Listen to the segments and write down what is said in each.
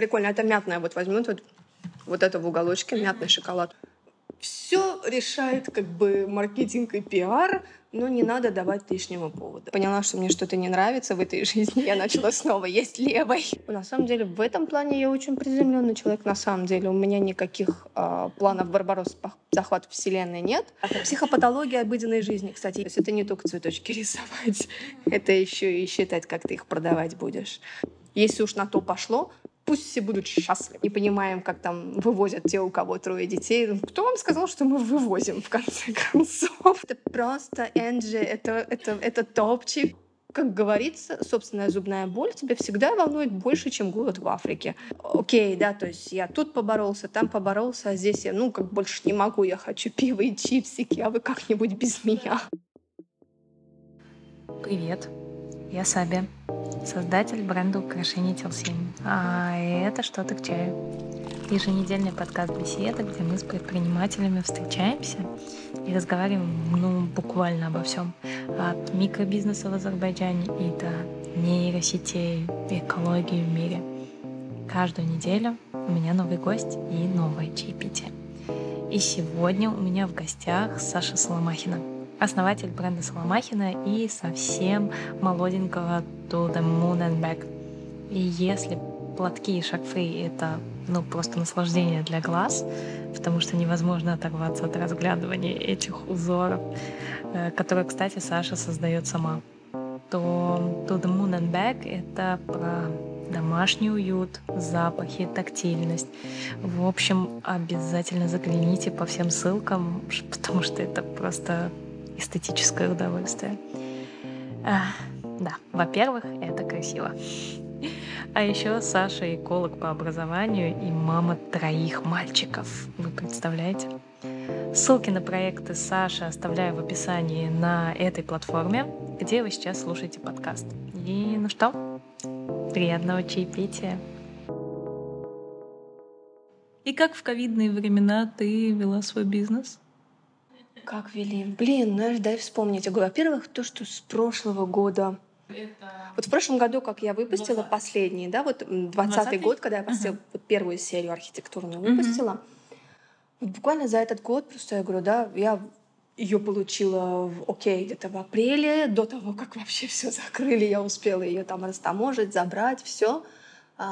Прикольно, это мятная вот возьмут вот, вот это в уголочке, мятный шоколад. Все решает как бы маркетинг и пиар, но не надо давать лишнего повода. Поняла, что мне что-то не нравится в этой жизни, я начала снова есть левой. На самом деле, в этом плане я очень приземленный человек. На самом деле, у меня никаких э, планов Барбарос захват вселенной нет. Это психопатология обыденной жизни, кстати. То есть это не только цветочки рисовать, это еще и считать, как ты их продавать будешь. Если уж на то пошло, пусть все будут счастливы. Не понимаем, как там вывозят те, у кого трое детей. Ну, кто вам сказал, что мы вывозим, в конце концов? Это просто Энджи, это, это, это топчик. Как говорится, собственная зубная боль тебя всегда волнует больше, чем голод в Африке. Окей, да, то есть я тут поборолся, там поборолся, а здесь я, ну, как больше не могу, я хочу пиво и чипсики, а вы как-нибудь без меня. Привет, я Саби создатель бренда украшений Телсим. А это что-то к чаю. Еженедельный подкаст беседы, где мы с предпринимателями встречаемся и разговариваем ну, буквально обо всем. От микробизнеса в Азербайджане и до нейросетей, экологии в мире. Каждую неделю у меня новый гость и новое чаепитие. И сегодня у меня в гостях Саша Соломахина — основатель бренда Соломахина и совсем молоденького To the Moon and Back. И если платки и шаг-фри — это ну, просто наслаждение для глаз, потому что невозможно оторваться от разглядывания этих узоров, э, которые, кстати, Саша создает сама, то To the Moon and Back — это про домашний уют, запахи, тактильность. В общем, обязательно загляните по всем ссылкам, потому что это просто эстетическое удовольствие. А, да, во-первых, это красиво. А еще Саша эколог по образованию и мама троих мальчиков. Вы представляете? Ссылки на проекты Саши оставляю в описании на этой платформе, где вы сейчас слушаете подкаст. И ну что, приятного чаепития. И как в ковидные времена ты вела свой бизнес? Как вели? Блин, знаешь, дай вспомнить. Я говорю, во-первых, то, что с прошлого года это... Вот в прошлом году, как я выпустила 20. последний, да, вот 20-й год, когда я uh-huh. вот первую серию архитектурную выпустила, uh-huh. вот буквально за этот год, просто я говорю, да, я ее получила в окей где-то в апреле, до того, как вообще все закрыли, я успела ее там растаможить, забрать, все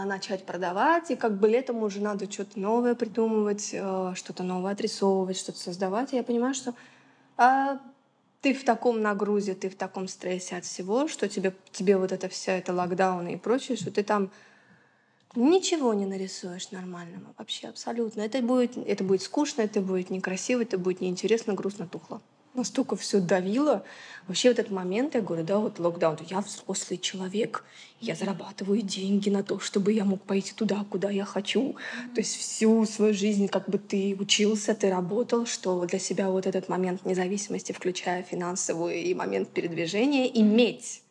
начать продавать, и как бы летом уже надо что-то новое придумывать, э, что-то новое отрисовывать, что-то создавать. И я понимаю, что а, ты в таком нагрузе, ты в таком стрессе от всего, что тебе, тебе вот это вся это локдауны и прочее, что ты там ничего не нарисуешь нормального вообще абсолютно. Это будет, это будет скучно, это будет некрасиво, это будет неинтересно, грустно, тухло настолько все давило. Вообще в этот момент я говорю, да, вот локдаун, я взрослый человек, я зарабатываю деньги на то, чтобы я мог пойти туда, куда я хочу. То есть всю свою жизнь как бы ты учился, ты работал, что для себя вот этот момент независимости, включая финансовую и момент передвижения, иметь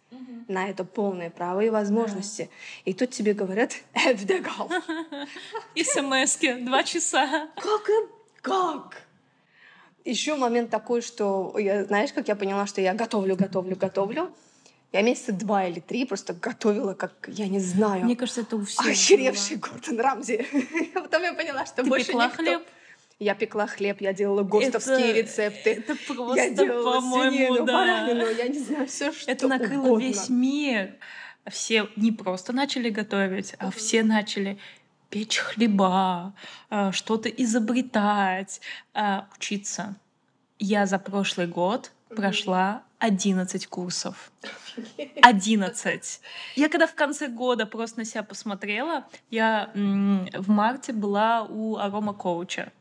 на это полное право и возможности. Yeah. И тут тебе говорят «Эвдегал». СМСки, два часа. Как? Как? Еще момент такой, что я, знаешь, как я поняла, что я готовлю, готовлю, готовлю. Я месяца два или три просто готовила, как, я не знаю. Мне кажется, это у всех Охеревший Гордон Рамзи. Потом я поняла, что Ты больше пекла никто... хлеб? Я пекла хлеб, я делала гостовские это, рецепты. Это просто, я делала по-моему, свинину, да. баранину, я не знаю, все что Это накрыло угодно. весь мир. Все не просто начали готовить, а все начали печь хлеба, э, что-то изобретать, э, учиться. Я за прошлый год прошла 11 курсов. 11. Я когда в конце года просто на себя посмотрела, я в марте была у арома коуча.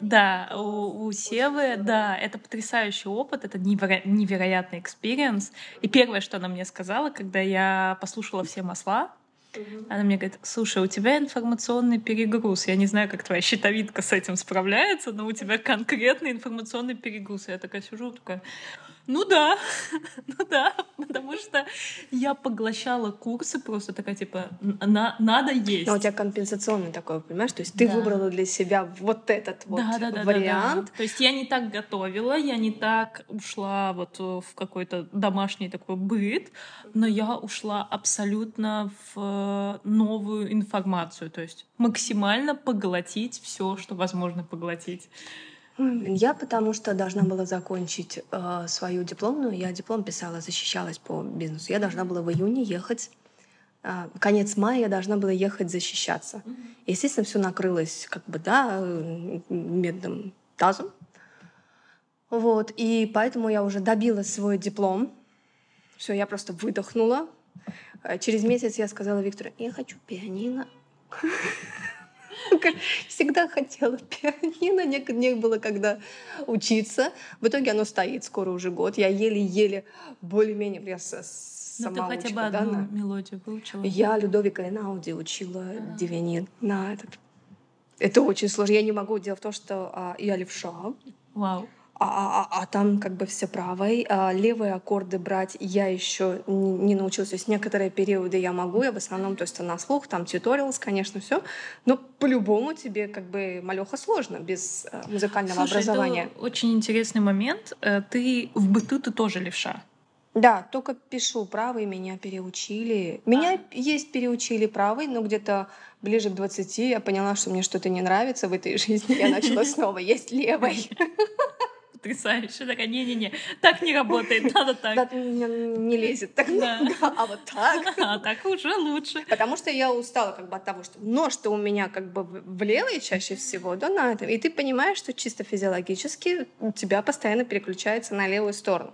Да, у, у Севы, да, это потрясающий опыт, это неверо- невероятный experience. И первое, что она мне сказала, когда я послушала все масла, она мне говорит, слушай, у тебя информационный перегруз. Я не знаю, как твоя щитовидка с этим справляется, но у тебя конкретный информационный перегруз. Я такая сижу, такая, Ну да, ну да, потому что я поглощала курсы просто такая, типа, на, надо есть. Но у тебя компенсационный такой, понимаешь? То есть ты да. выбрала для себя вот этот вот да, да, да, вариант. Да, да. То есть я не так готовила, я не так ушла вот в какой-то домашний такой быт, но я ушла абсолютно в новую информацию, то есть максимально поглотить все, что возможно поглотить. Я потому что должна была закончить э, свою дипломную. Я диплом писала, защищалась по бизнесу. Я должна была в июне ехать. Э, конец мая я должна была ехать защищаться. Естественно, все накрылось как бы, да, медным тазом. Вот. И поэтому я уже добила свой диплом. Все, я просто выдохнула. Э, через месяц я сказала Виктору, я хочу пианино. Всегда хотела пианино, не было когда учиться. В итоге оно стоит скоро уже год. Я еле-еле более-менее я ну, ты хотя бы одну да, мелодию выучила? Я Людовика Энауди учила а. Дивини на этот. Это очень сложно. Я не могу. Дело в том, что а, я левша. Вау а, а, а, а там как бы все правой. А левые аккорды брать я еще не, научилась. То есть некоторые периоды я могу, я в основном, то есть на слух, там туториалс, конечно, все. Но по-любому тебе как бы малеха сложно без э, музыкального Слушай, образования. Это очень интересный момент. Э, ты в быту ты тоже левша. Да, только пишу правый, меня переучили. Меня а. есть переучили правый, но где-то ближе к 20 я поняла, что мне что-то не нравится в этой жизни. Я начала снова есть левой. потрясающе. Такая, не-не-не, так не работает, надо так. Не, не лезет так. Да. А вот так. А так уже лучше. Потому что я устала как бы от того, что нож-то у меня как бы в левой чаще всего, да, на этом. И ты понимаешь, что чисто физиологически у тебя постоянно переключается на левую сторону.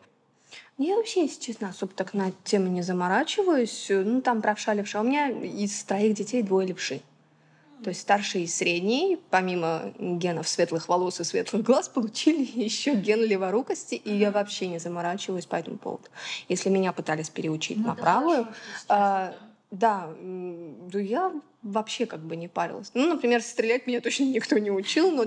Я вообще, если честно, особо так на тему не заморачиваюсь. Ну, там правша, левша. У меня из троих детей двое левши. То есть старший и средний, помимо генов светлых волос и светлых глаз, получили еще ген леворукости, и я вообще не заморачиваюсь по этому поводу. Если меня пытались переучить ну, на правую, хорошо, да, да, я вообще как бы не парилась. Ну, например, стрелять меня точно никто не учил, но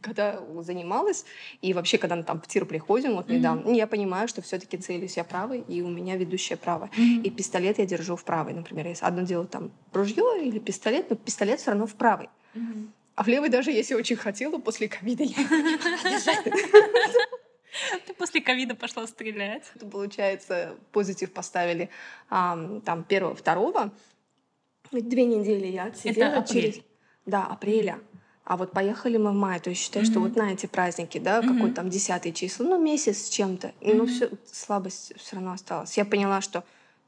когда занималась, и вообще, когда мы там в тир приходим, вот недавно, mm-hmm. я понимаю, что все таки целюсь я правой, и у меня ведущая правая. Mm-hmm. И пистолет я держу в правой, например. Если одно дело там ружье или пистолет, но пистолет все равно в правой. Mm-hmm. А в левой даже если очень хотела, после ковида я Ты после ковида пошла стрелять. Получается, позитив поставили а, там первого, второго. Две недели я отсидела. Это апрель. через... Да, апреля. А вот поехали мы в мае, то есть считай, mm-hmm. что вот на эти праздники, да, mm-hmm. какой там десятый числа, ну месяц с чем-то, mm-hmm. но все слабость все равно осталась. Я поняла, что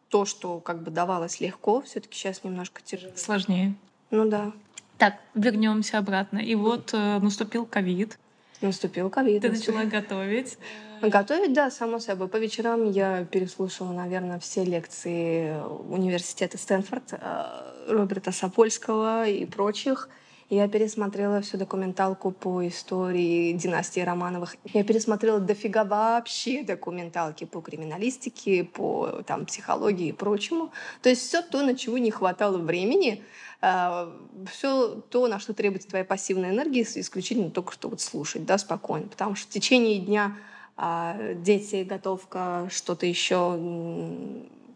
то, что как бы давалось легко, все-таки сейчас немножко тяжелее. Сложнее. Ну да. Так, вернемся обратно. И вот э, наступил ковид. Наступил ковид. Ты начала готовить. Готовить, да, само собой. По вечерам я переслушала, наверное, все лекции университета Стэнфорд, э, Роберта Сапольского и прочих. Я пересмотрела всю документалку по истории династии Романовых. Я пересмотрела дофига вообще документалки по криминалистике, по там, психологии и прочему. То есть все то, на чего не хватало времени, а, все то, на что требуется твоя пассивная энергия, исключительно только что вот слушать, да, спокойно. Потому что в течение дня а, дети, готовка, что-то еще,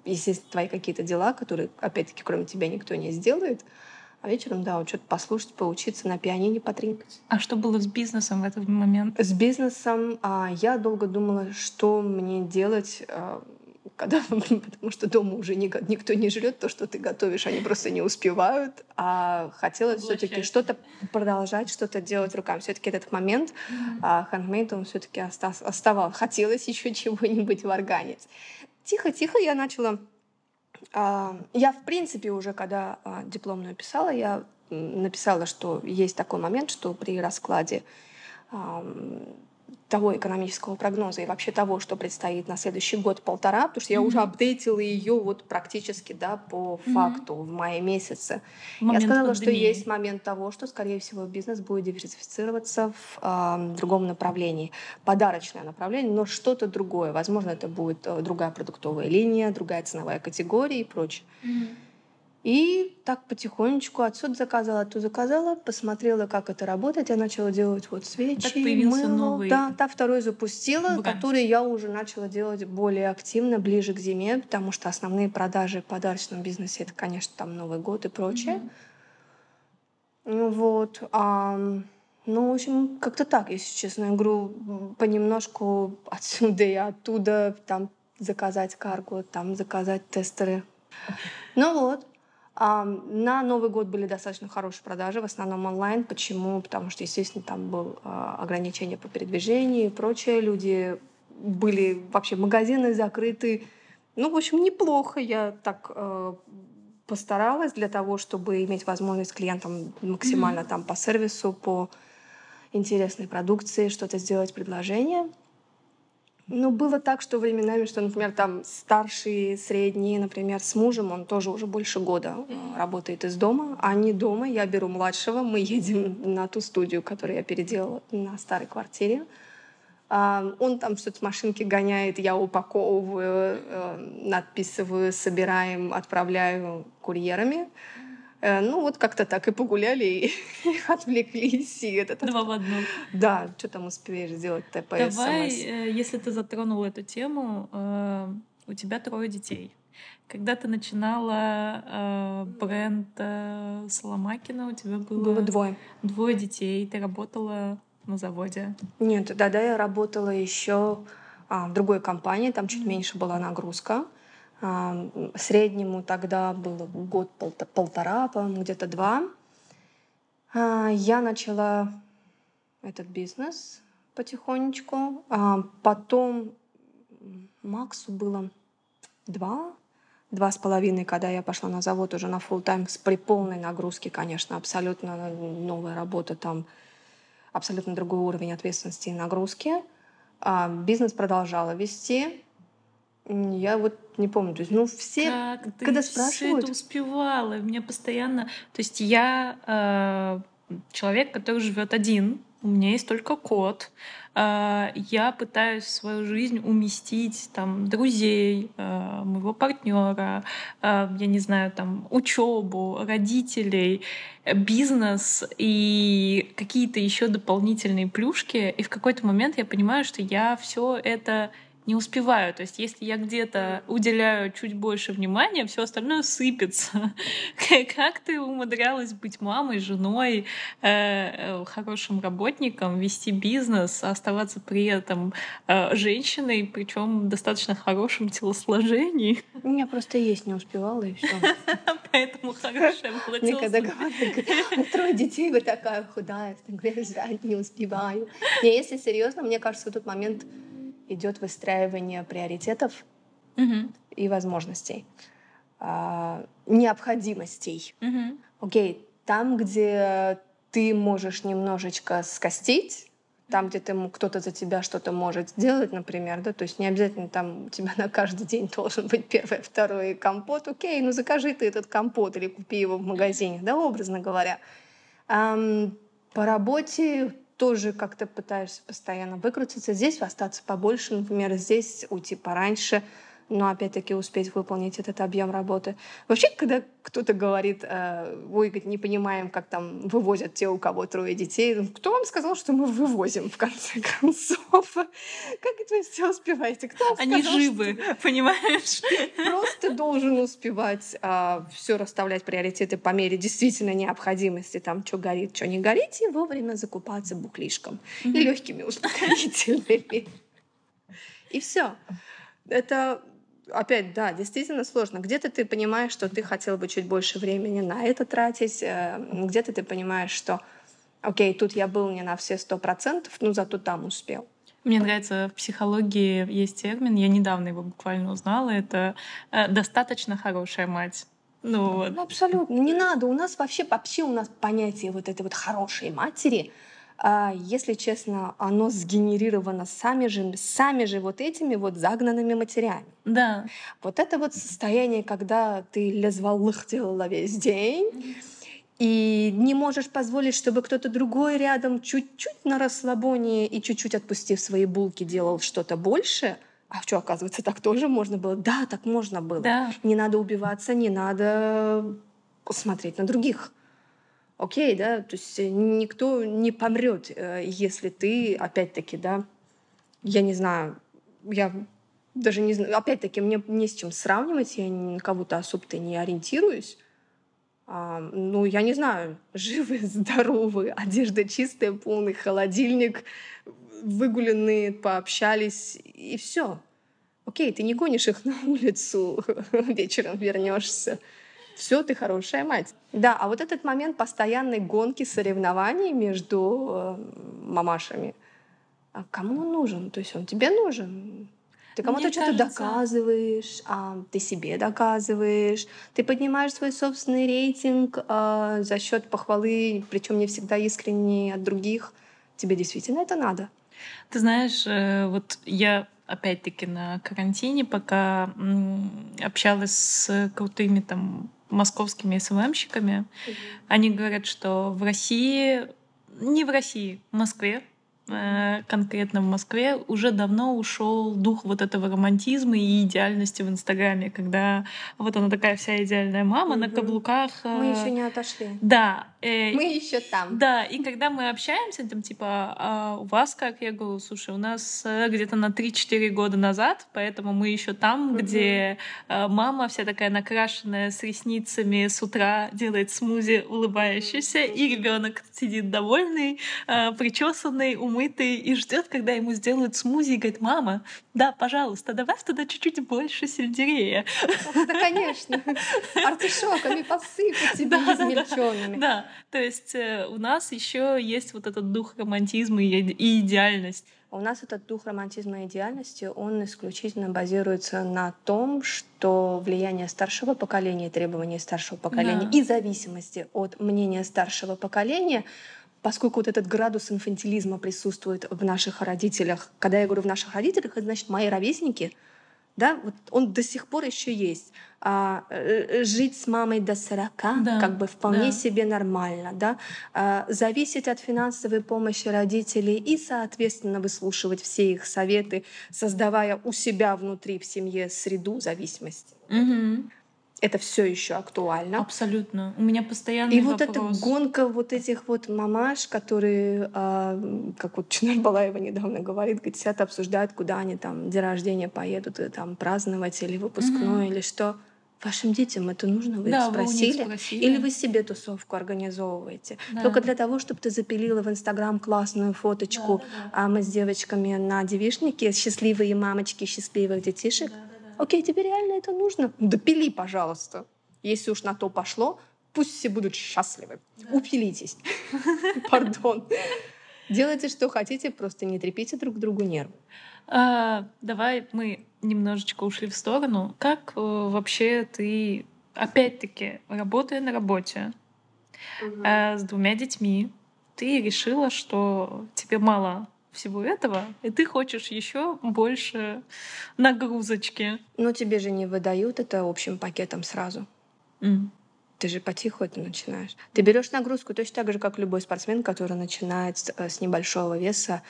естественно, твои какие-то дела, которые, опять-таки, кроме тебя никто не сделает. А вечером, да, вот что-то послушать, поучиться на пианине потринкать. А что было с бизнесом в этот момент? С бизнесом а, я долго думала, что мне делать. А, когда, потому что дома уже никто не жрет то, что ты готовишь, они просто не успевают. А хотелось все-таки что-то продолжать, что-то делать руками. Все-таки этот момент mm-hmm. а, handmade, он все-таки оставал. Хотелось еще чего-нибудь варганить. Тихо-тихо я начала... А, я, в принципе, уже когда а, дипломную писала, я написала, что есть такой момент, что при раскладе того экономического прогноза и вообще того, что предстоит на следующий год-полтора, потому что я mm-hmm. уже апдейтила ее вот практически да, по mm-hmm. факту в мае месяце. Момент я сказала, пандемии. что есть момент того, что, скорее всего, бизнес будет диверсифицироваться в э, другом направлении. Подарочное направление, но что-то другое. Возможно, это будет э, другая продуктовая линия, другая ценовая категория и прочее. Mm-hmm. И так потихонечку отсюда заказала, оттуда заказала, посмотрела, как это работает. Я начала делать вот свечи, так появился мыло. новый Да, та второй запустила, бренд. который я уже начала делать более активно, ближе к зиме, потому что основные продажи в подарочном бизнесе — это, конечно, там Новый год и прочее. Mm-hmm. Вот. А, ну, в общем, как-то так, если честно. Я говорю, понемножку отсюда и оттуда, там заказать карго, там заказать тестеры. Ну вот. На Новый год были достаточно хорошие продажи, в основном онлайн. Почему? Потому что, естественно, там было а, ограничение по передвижению и прочее. Люди были вообще магазины закрыты. Ну, в общем, неплохо. Я так э, постаралась для того, чтобы иметь возможность клиентам максимально mm-hmm. там по сервису, по интересной продукции, что-то сделать предложение. Ну, было так, что временами, что, например, там старший, средний, например, с мужем, он тоже уже больше года э, работает из дома. Они дома, я беру младшего, мы едем на ту студию, которую я переделала на старой квартире. Он там что-то машинки гоняет, я упаковываю, э, надписываю, собираем, отправляю курьерами. Э, ну, вот как-то так и погуляли, и отвлеклись. И это Два в одном. Да, что там успеешь сделать ТП, Давай, э, если ты затронула эту тему, э, у тебя трое детей. Когда ты начинала бренд Соломакина, у тебя было... Было двое. Двое детей. Ты работала на заводе? Нет, да, да, я работала еще а, в другой компании, там чуть меньше была нагрузка. Среднему тогда было год полтора, по-моему, где-то два. А, я начала этот бизнес потихонечку. А, потом Максу было два, два с половиной, когда я пошла на завод уже на full тайм с при полной нагрузки, конечно, абсолютно новая работа там, абсолютно другой уровень ответственности и нагрузки. А, бизнес продолжала вести. Я вот не помню. То есть, ну, все, как ты когда спрашивают... это успевала? Меня постоянно... То есть я э, человек, который живет один, у меня есть только кот. Э, я пытаюсь в свою жизнь уместить там друзей, э, моего партнера, э, я не знаю, там учебу, родителей, бизнес и какие-то еще дополнительные плюшки. И в какой-то момент я понимаю, что я все это не успеваю. То есть если я где-то уделяю чуть больше внимания, все остальное сыпется. Как ты умудрялась быть мамой, женой, э, э, хорошим работником, вести бизнес, оставаться при этом э, женщиной, причем достаточно хорошем телосложении? Я просто есть не успевала и все. Поэтому хорошее было Мне когда говорят, трое детей, вы такая худая, не успеваю. Не, если серьезно, мне кажется, в тот момент идет выстраивание приоритетов угу. и возможностей, а, необходимостей. Угу. Окей, там, где ты можешь немножечко скостить, там, где ты, кто-то за тебя что-то может сделать, например, да, то есть не обязательно там у тебя на каждый день должен быть первый, второй компот, окей, ну закажи ты этот компот или купи его в магазине, да, образно говоря. Um, по работе тоже как-то пытаешься постоянно выкрутиться. Здесь остаться побольше, например, здесь уйти пораньше, но опять-таки успеть выполнить этот объем работы. Вообще, когда кто-то говорит, э, ой, не понимаем, как там вывозят те, у кого трое детей, ну, кто вам сказал, что мы вывозим, в конце концов? Как это вы все успеваете? Кто Они сказал, живы, что... понимаешь? Просто должен успевать а, все расставлять приоритеты по мере действительно необходимости, там, что горит, что не горит, и вовремя закупаться буклишком mm-hmm. и легкими успокоительными. И все. Это опять, да, действительно сложно. Где-то ты понимаешь, что ты хотел бы чуть больше времени на это тратить, э, где-то ты понимаешь, что, окей, тут я был не на все сто процентов, но зато там успел. Мне нравится в психологии есть термин, я недавно его буквально узнала, это э, достаточно хорошая мать. Ну, вот. ну, абсолютно. Не надо. У нас вообще, вообще у нас понятие вот этой вот хорошей матери — а, если честно, оно сгенерировано сами же, сами же вот этими вот загнанными матерями. Да. Вот это вот состояние, когда ты лезвалых делала весь день, и не можешь позволить, чтобы кто-то другой рядом чуть-чуть на расслабоне и чуть-чуть отпустив свои булки делал что-то больше, а что, оказывается, так тоже можно было? Да, так можно было. Да. Не надо убиваться, не надо смотреть на других. Окей, да, то есть никто не помрет, э, если ты, опять-таки, да, я не знаю, я даже не знаю, опять-таки, мне не с чем сравнивать, я на кого-то особо-то не ориентируюсь. А, ну, я не знаю, живы, здоровы, одежда чистая, полный холодильник, выгуленные, пообщались, и все. Окей, ты не гонишь их на улицу, вечером вернешься. Все, ты хорошая мать. Да, а вот этот момент постоянной гонки, соревнований между э, мамашами, а кому он нужен? То есть он тебе нужен? Ты кому-то что-то доказываешь, а, ты себе доказываешь, ты поднимаешь свой собственный рейтинг а, за счет похвалы, причем не всегда искренней от других. Тебе действительно это надо? Ты знаешь, э, вот я опять-таки на карантине, пока общалась с крутыми там московскими СММщиками, mm-hmm. они говорят, что в России, не в России, в Москве, Э, конкретно в Москве уже давно ушел дух вот этого романтизма и идеальности в Инстаграме, когда вот она такая вся идеальная мама угу. на каблуках. Мы еще не отошли. Да. Э, мы еще там. Да, и когда мы общаемся, там типа, а у вас как? Я говорю, слушай, у нас э, где-то на 3-4 года назад, поэтому мы еще там, угу. где мама вся такая накрашенная с ресницами с утра делает смузи улыбающийся, и ребенок сидит довольный, причесанный, умытый и ждет, когда ему сделают смузи и говорит, мама, да, пожалуйста, добавь туда чуть-чуть больше сельдерея. Да, конечно. Артишоками посыпать тебе да, измельченными. Да, то есть э, у нас еще есть вот этот дух романтизма и идеальность. У нас этот дух романтизма и идеальности, он исключительно базируется на том, что влияние старшего поколения, требования старшего поколения да. и зависимости от мнения старшего поколения поскольку вот этот градус инфантилизма присутствует в наших родителях. Когда я говорю в наших родителях, это значит мои ровесники, да, вот он до сих пор еще есть. А, э, жить с мамой до 40 да, как бы вполне да. себе нормально, да. А, зависеть от финансовой помощи родителей и, соответственно, выслушивать все их советы, создавая у себя внутри в семье среду зависимости. Угу это все еще актуально. Абсолютно. У меня постоянно И вопрос. вот эта гонка вот этих вот мамаш, которые, э, как вот Чинар Балаева недавно говорит, говорит, сидят, обсуждают, куда они там день рождения поедут, и, там праздновать или выпускной, mm-hmm. или что. Вашим детям это нужно, вы да, их спросили? Вы спросили? Или вы себе тусовку организовываете? Да. Только для того, чтобы ты запилила в Инстаграм классную фоточку, да, да, да. а мы с девочками на девишнике, счастливые мамочки счастливых детишек. Да окей, тебе реально это нужно? Допили, пожалуйста. Если уж на то пошло, пусть все будут счастливы. Да. Упилитесь. Пардон. Делайте, что хотите, просто не трепите друг другу нервы. А, давай мы немножечко ушли в сторону. Как э, вообще ты, опять-таки, работая на работе угу. э, с двумя детьми, ты решила, что тебе мало всего этого, и ты хочешь еще больше нагрузочки. Но тебе же не выдают это общим пакетом сразу. Mm. Ты же потиху это начинаешь. Ты берешь нагрузку точно так же, как любой спортсмен, который начинает с, э, с небольшого веса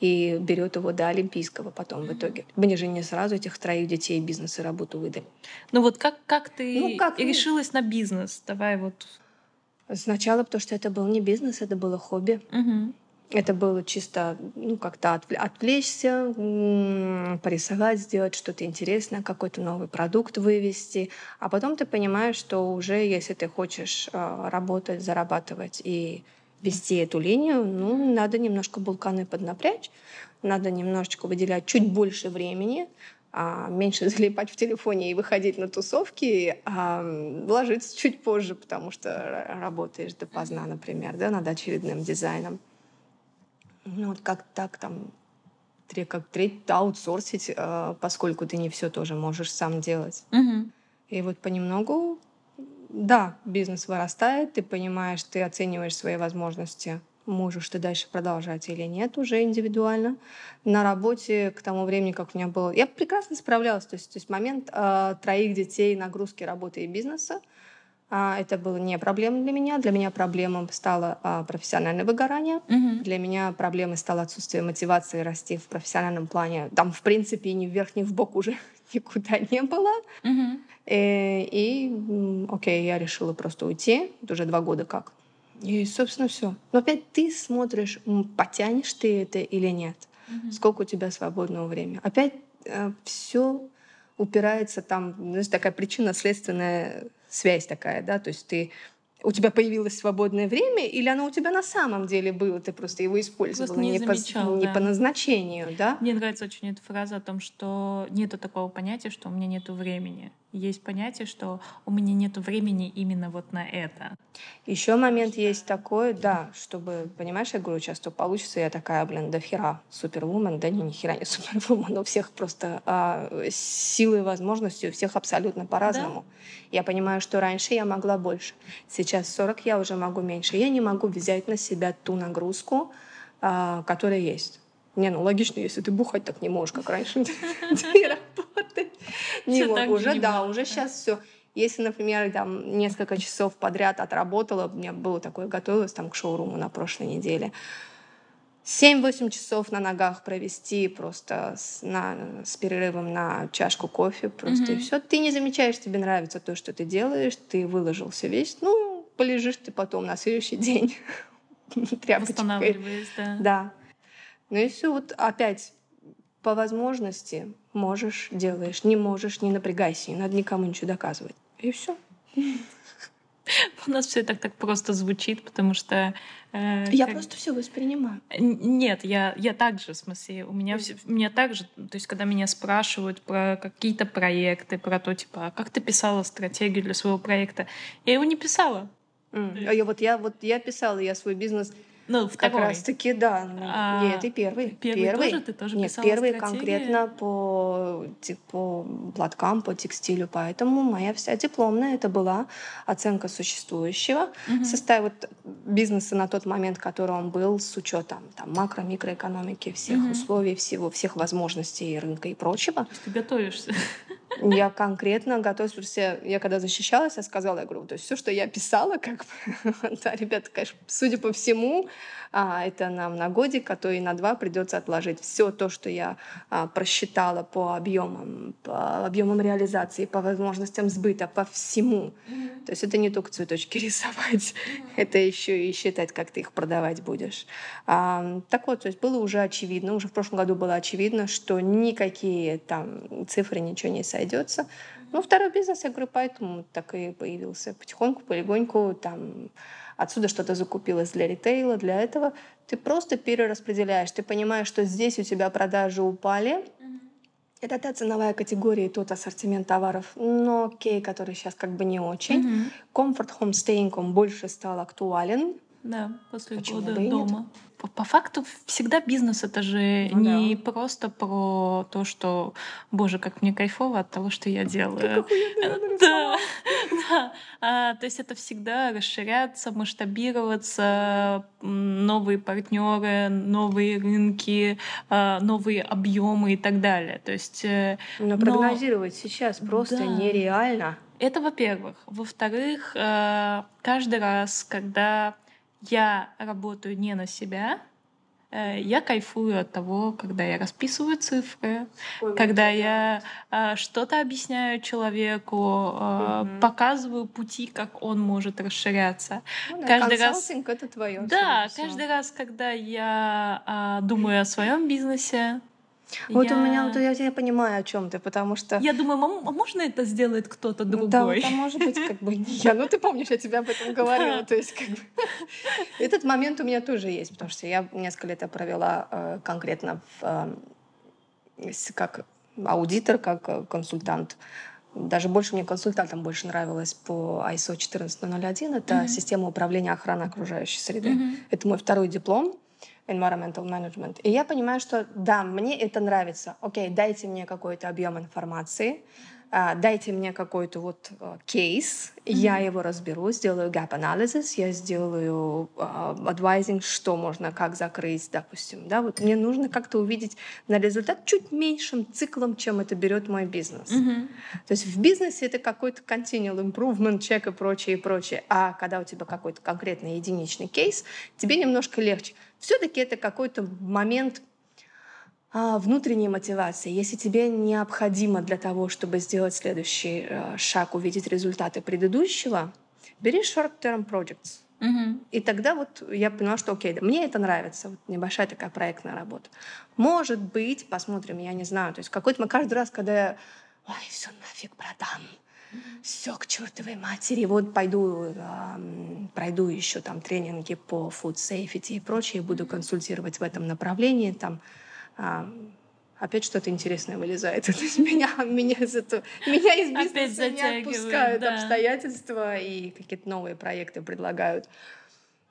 и берет его до олимпийского потом mm-hmm. в итоге. Мне же не сразу этих троих детей бизнес и работу выдали. Ну вот как, как ты ну, как... решилась на бизнес? Давай вот. Сначала, потому что это был не бизнес, это было хобби. Mm-hmm. Это было чисто, ну, как-то отвлечься, порисовать, сделать что-то интересное, какой-то новый продукт вывести. А потом ты понимаешь, что уже если ты хочешь а, работать, зарабатывать и вести эту линию, ну, надо немножко булканы поднапрячь, надо немножечко выделять чуть больше времени, а меньше залипать в телефоне и выходить на тусовки, а ложиться чуть позже, потому что работаешь допоздна, например, да, над очередным дизайном ну вот как так там как треть аутсорсить, э, поскольку ты не все тоже можешь сам делать. Угу. И вот понемногу, да, бизнес вырастает, ты понимаешь, ты оцениваешь свои возможности, можешь ты дальше продолжать или нет, уже индивидуально. На работе к тому времени, как у меня было... Я прекрасно справлялась, то есть, то есть момент э, троих детей, нагрузки работы и бизнеса — это было не проблема для меня. Для меня проблемой стало а, профессиональное выгорание. Угу. Для меня проблемой стало отсутствие мотивации расти в профессиональном плане. Там, в принципе, ни вверх, ни в бок уже никуда не было. Э, И, м, окей, я решила просто уйти. Это уже два года как. И, собственно, все. Но опять ты смотришь, потянешь ты это или нет. Мгм. Сколько у тебя свободного времени. Опять все упирается там, знаешь, такая причинно-следственная связь такая, да, то есть ты у тебя появилось свободное время, или оно у тебя на самом деле было, ты просто его использовала Просто не не, по, замечал, не да. по назначению, да? Мне нравится очень эта фраза о том, что нету такого понятия, что у меня нету времени. Есть понятие, что у меня нету времени именно вот на это. Еще момент есть такой, да, чтобы, понимаешь, я говорю часто, получится, я такая, блин, до хера супервумен, да не, ни хера не супервумен, у всех просто а, силы и возможности, у всех абсолютно по-разному. Я понимаю, что раньше я могла больше, сейчас 40 я уже могу меньше. Я не могу взять на себя ту нагрузку, а, которая есть. Не, ну логично, если ты бухать так не можешь, как раньше, работать не же Уже, да, уже да. сейчас все. Если, например, там несколько часов подряд отработала, у меня было такое, готовилась там к шоуруму на прошлой неделе, 7-8 часов на ногах провести просто с, на, с перерывом на чашку кофе просто и Мгм. все. Ты не замечаешь, тебе нравится то, что ты делаешь, ты выложился весь, ну, полежишь ты потом на следующий день тряпочкой. Да. Да. Ну и все, вот опять по возможности можешь, делаешь, не можешь, не напрягайся, не надо никому ничего доказывать. И все. У нас все так так просто звучит, потому что э, Я как- просто все воспринимаю. Нет, я, я также, в смысле, у меня, все, у меня также, то есть, когда меня спрашивают про какие-то проекты, про то, типа, а как ты писала стратегию для своего проекта, я его не писала. М. А я вот я вот я писала, я свой бизнес Ну, как второй. раз таки, да. ну, А, Нет, и первый. первый тоже? Ты тоже Нет, первый стратегии? конкретно по, по платкам, по текстилю. Поэтому моя вся дипломная это была оценка существующего, Мгм. состав вот бизнеса на тот момент, который он был, с учетом там, макро, микроэкономики, всех Мгм. условий, всего, всех возможностей рынка и прочего. То есть ты готовишься. Я конкретно готовилась, я когда защищалась, я сказала, я говорю, то есть все, что я писала, как бы, да, ребята, конечно, судя по всему, а, это нам на годик, а то и на два придется отложить. Все то, что я а, просчитала по объемам, по объемам реализации, по возможностям сбыта, по всему. То есть это не только цветочки рисовать, это еще и считать, как ты их продавать будешь. А, так вот, то есть было уже очевидно, уже в прошлом году было очевидно, что никакие там цифры, ничего не сойдется. Ну, второй бизнес, я говорю, поэтому так и появился потихоньку, полегоньку, там отсюда что-то закупилось для ритейла, для этого. Ты просто перераспределяешь, ты понимаешь, что здесь у тебя продажи упали, это та ценовая категория и тот ассортимент товаров, но окей, который сейчас как бы не очень. Мгм. Comfort Home Staying он больше стал актуален. Да, после Почему года и нет? дома. По, по факту всегда бизнес это же Ну не да. просто про то, что, боже, как мне кайфово от того, что я делаю. Я Да, да. А, то есть это всегда расширяться, масштабироваться, новые партнеры, новые рынки, а, новые объемы и так далее. То есть э, Но Но- прогнозировать сейчас просто Да. нереально. это, во-первых. Во-вторых, э, каждый раз, когда я работаю не на себя, э, я кайфую от того, когда я расписываю цифры, когда я э, что-то объясняю человеку, Мгм. показываю пути, как он может расширяться. Ну да, каждый раз- это твое. Да, каждый раз, когда я а, думаю о своем бизнесе, Вот я... у меня, вот я, я понимаю, о чем ты, потому что я думаю, «Мам, а можно это сделает кто-то Ну, другой? Да, это может быть как бы не я. Ну, ты помнишь, я тебе об этом говорила. То есть, как бы, этот момент у меня тоже есть, потому что я несколько лет я провела э, конкретно в, э, как аудитор, как э, консультант. Даже больше мне консультантам больше нравилось по ISO 14001. Это Мгм. система управления охраной окружающей среды. Мгм. Это мой второй диплом environmental management. И я понимаю, что да, мне это нравится. Окей, дайте мне какой-то объем информации, дайте мне какой-то вот а, кейс, я его разберу, сделаю gap analysis, я сделаю а, advising, что можно, как закрыть, допустим. Да, вот мне нужно как-то увидеть на результат чуть меньшим циклом, чем это берет мой бизнес. Мгм. То есть в бизнесе это какой-то continual improvement, чек и прочее, и прочее. А когда у тебя какой-то конкретный единичный кейс, тебе немножко легче. Все-таки это какой-то момент а, внутренней мотивации, если тебе необходимо для того, чтобы сделать следующий э, шаг, увидеть результаты предыдущего, бери short-term projects. Мгм. И тогда вот я поняла, что окей, да, мне это нравится, вот небольшая такая проектная работа. Может быть, посмотрим, я не знаю. То есть какой-то момент, каждый раз, когда я, ой, все нафиг продам, все к чертовой матери, вот пойду, ам, пройду еще там тренинги по food safety и прочее, буду консультировать в этом направлении, там ам, опять что-то интересное вылезает меня, меня из этого, меня из бизнеса не отпускают да. обстоятельства и какие-то новые проекты предлагают.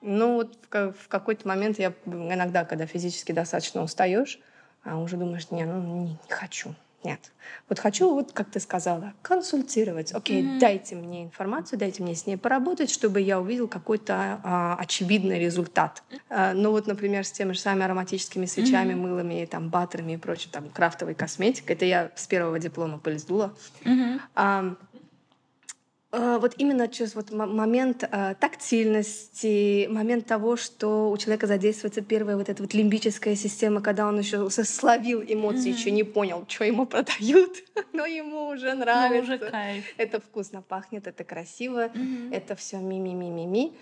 Ну вот в, в какой-то момент я иногда, когда физически достаточно устаешь, а уже думаешь, не, ну не, не хочу, нет. Вот хочу, вот как ты сказала, консультировать. Окей, Мгм. дайте мне информацию, дайте мне с ней поработать, чтобы я увидел какой-то а, очевидный результат. А, ну вот, например, с теми же самыми ароматическими свечами, Мгм. мылами, там, баттерами и прочим, там, крафтовой косметикой. Это я с первого диплома пыльсдула. Мгм. А, вот именно через вот момент э, тактильности, момент того, что у человека задействуется первая вот эта вот лимбическая система, когда он еще словил эмоции, Мгм. еще не понял, что ему продают, но ему уже Ну, нравится. уже кайф. Это вкусно пахнет, это красиво, Мгм. это все ми-ми-ми-ми-ми.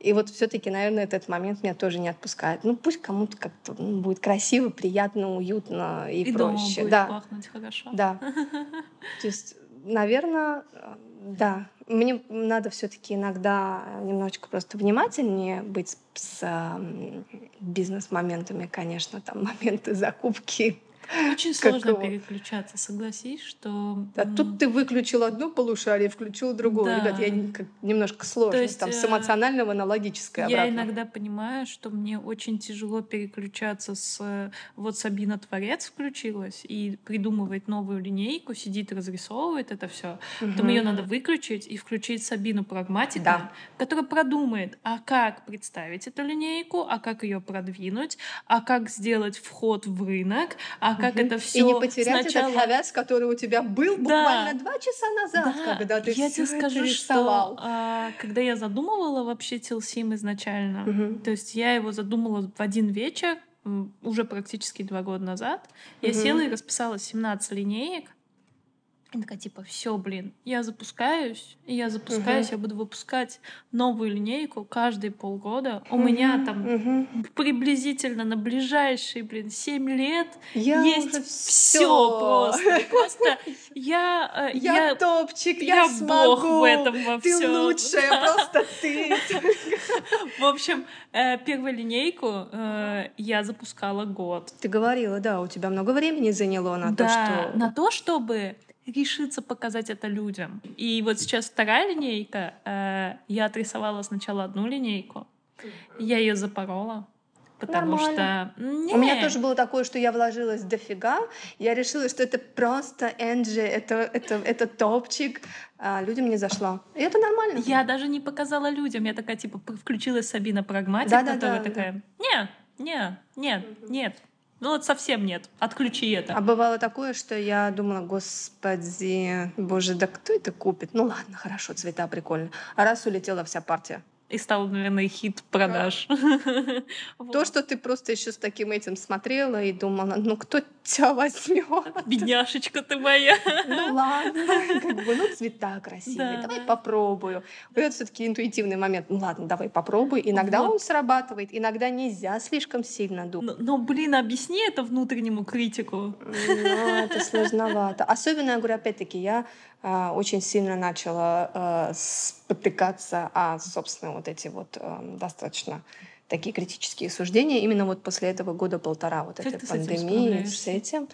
И вот все-таки, наверное, этот момент меня тоже не отпускает. Ну, пусть кому-то как-то ну, будет красиво, приятно, уютно и, И дома проще. будет да. пахнуть хорошо. Да. То есть, наверное, э, да. Мне надо все-таки иногда немножечко просто внимательнее быть с эм, бизнес-моментами, конечно, там моменты закупки. Очень сложно переключаться, согласись, что... А тут ты выключил одно полушарие, включил другое. Да. Ребят, я немножко сложно. есть, там с э, эмоционального на логическое Я обратно. иногда понимаю, что мне очень тяжело переключаться с... э, Вот Сабина Творец включилась и придумывает новую линейку, сидит, разрисовывает это все. Потом Мгм. ее надо выключить и включить Сабину Прагматика, Да. которая продумает, а как представить эту линейку, а как ее продвинуть, а как сделать вход в рынок, а как это все И не потерять сначала... этот хавяз, который у тебя был буквально два часа назад, Да, когда ты я тебе скажу, рисовал. что а, когда я задумывала вообще Тилсим изначально, то есть я его задумала в один вечер, уже практически два года назад, я села и расписала 17 линеек, и такая, типа, все, блин, я запускаюсь, и я запускаюсь, Мгм. я буду выпускать новую линейку каждые полгода. У меня Мгм, там мгм. приблизительно на ближайшие, блин, 7 лет Я есть все просто. Просто я, э, Я, я, топчик, я, я смогу. бог в этом во Ты всем. лучшая, просто ты. В общем, э, первую линейку э, я запускала год. Ты говорила, да, у тебя много времени заняло на да, то, что... на то, чтобы решиться показать это людям. И вот сейчас вторая линейка. э, я отрисовала сначала одну линейку, я ее запорола. Потому Нормально. что... У меня тоже было такое, что я вложилась дофига. Я решила, что это просто Энджи, это, это, это топчик. А людям не зашло. И это нормально. Я даже не показала людям. Я такая, типа, включилась Сабина Прагматик, Да-да-да, которая да. такая, не, не, нет, нет. Ну вот совсем нет. Отключи это. А бывало такое, что я думала, господи, боже, да кто это купит? Ну ладно, хорошо, цвета прикольно. А раз улетела вся партия. И стал, наверное, хит продаж. То, что ты просто еще с таким этим смотрела и думала, ну кто тебя возьмет? Бедняшечка ты моя. Ну ладно, как бы, ну цвета красивые, Да, давай да. попробую. Это все-таки интуитивный момент. Ну ладно, давай попробуй. Иногда он срабатывает, иногда нельзя слишком сильно думать. Но, блин, объясни это внутреннему критику. Ну, это сложновато. Особенно, я говорю, опять-таки, я очень сильно начала а, спотыкаться о, собственно, вот эти вот а, достаточно такие критические суждения именно вот после этого года-полтора вот Как этой ты с этим пандемии, с этим.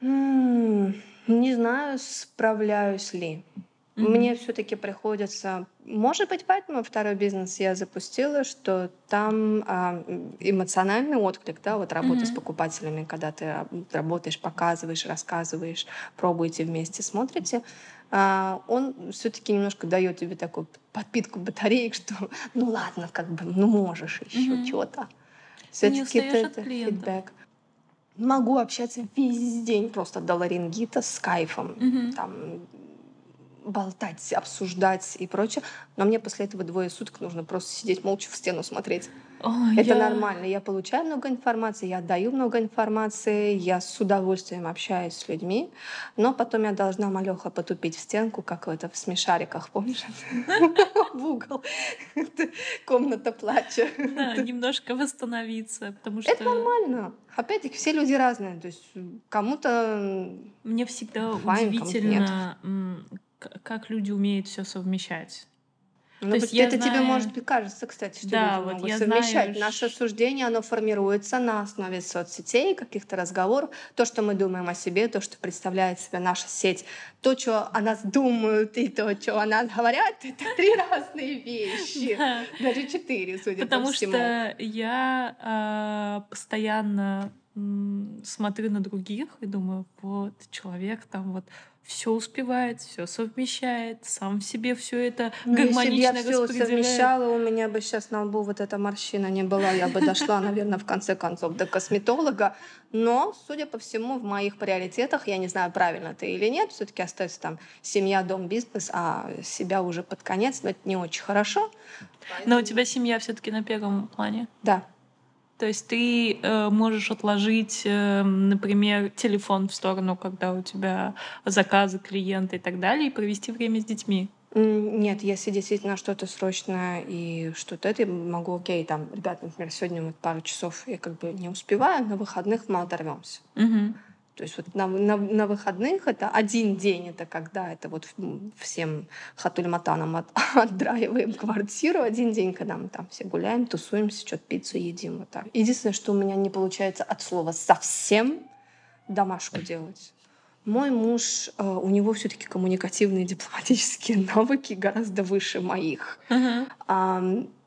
М, Не знаю, справляюсь ли. Мгм. Мне все-таки приходится, может быть, поэтому второй бизнес я запустила, что там а, эмоциональный отклик, да, вот работа с Мгм. покупателями, когда ты работаешь, показываешь, рассказываешь, пробуете вместе, смотрите, а, он все-таки немножко дает тебе такую подпитку батареек, что ну ладно, как бы, ну можешь еще. Ты не Все-таки это фидбэк. Могу общаться весь день просто до ларингита с кайфом. Мгм. Там болтать, обсуждать и прочее. Но мне после этого двое суток нужно просто сидеть молча в стену смотреть. Ой, Это я- нормально. Я получаю много информации, я отдаю много информации, я с удовольствием общаюсь с людьми, но потом я должна малеха потупить в стенку, как в это в смешариках, помнишь? В угол. Комната плача. Да, немножко восстановиться, потому что Это нормально. Опять-таки, все люди разные. То есть кому-то мне всегда удивительно, как люди умеют все совмещать. Ну, То есть это тебе, знаю- может быть, кажется, кстати, что Да, люди вот могут я совмещать. знаю, Наше суждение, оно формируется на основе соцсетей, каких-то разговоров. То, что мы думаем о себе, то, что представляет себя наша сеть, то, что о нас думают, и то, что о нас говорят, это три разные вещи. Да. Даже четыре, судя Потому по всему. что я а, постоянно смотрю на других и думаю, вот человек там вот все успевает, все совмещает, сам в себе все это Ну, если бы гармонично я все совмещала, у меня бы сейчас на лбу вот эта морщина не была. Я бы дошла, наверное, в конце концов до косметолога. Но, судя по всему, в моих приоритетах, я не знаю, правильно это или нет, все-таки остается там семья, дом, бизнес, а себя уже под конец, но это не очень хорошо. Но у тебя семья все-таки на первом плане. Да. То есть ты э, можешь отложить, э, например, телефон в сторону, когда у тебя заказы, клиенты и так далее, и провести время с детьми. Нет, если действительно что-то срочное и что-то это, я могу, окей, там, ребят, например, сегодня вот пару часов я как бы не успеваю, на выходных мы оторвемся. Мгм. То есть вот на, на, на выходных это один день, это когда это вот м, всем хатульматанам от, отдраиваем квартиру, один день, когда мы там все гуляем, тусуемся, что-то пиццу едим. Вот так. Единственное, что у меня не получается от слова совсем домашку делать. Мой муж, э, у него все-таки коммуникативные дипломатические навыки гораздо выше моих. Мгм.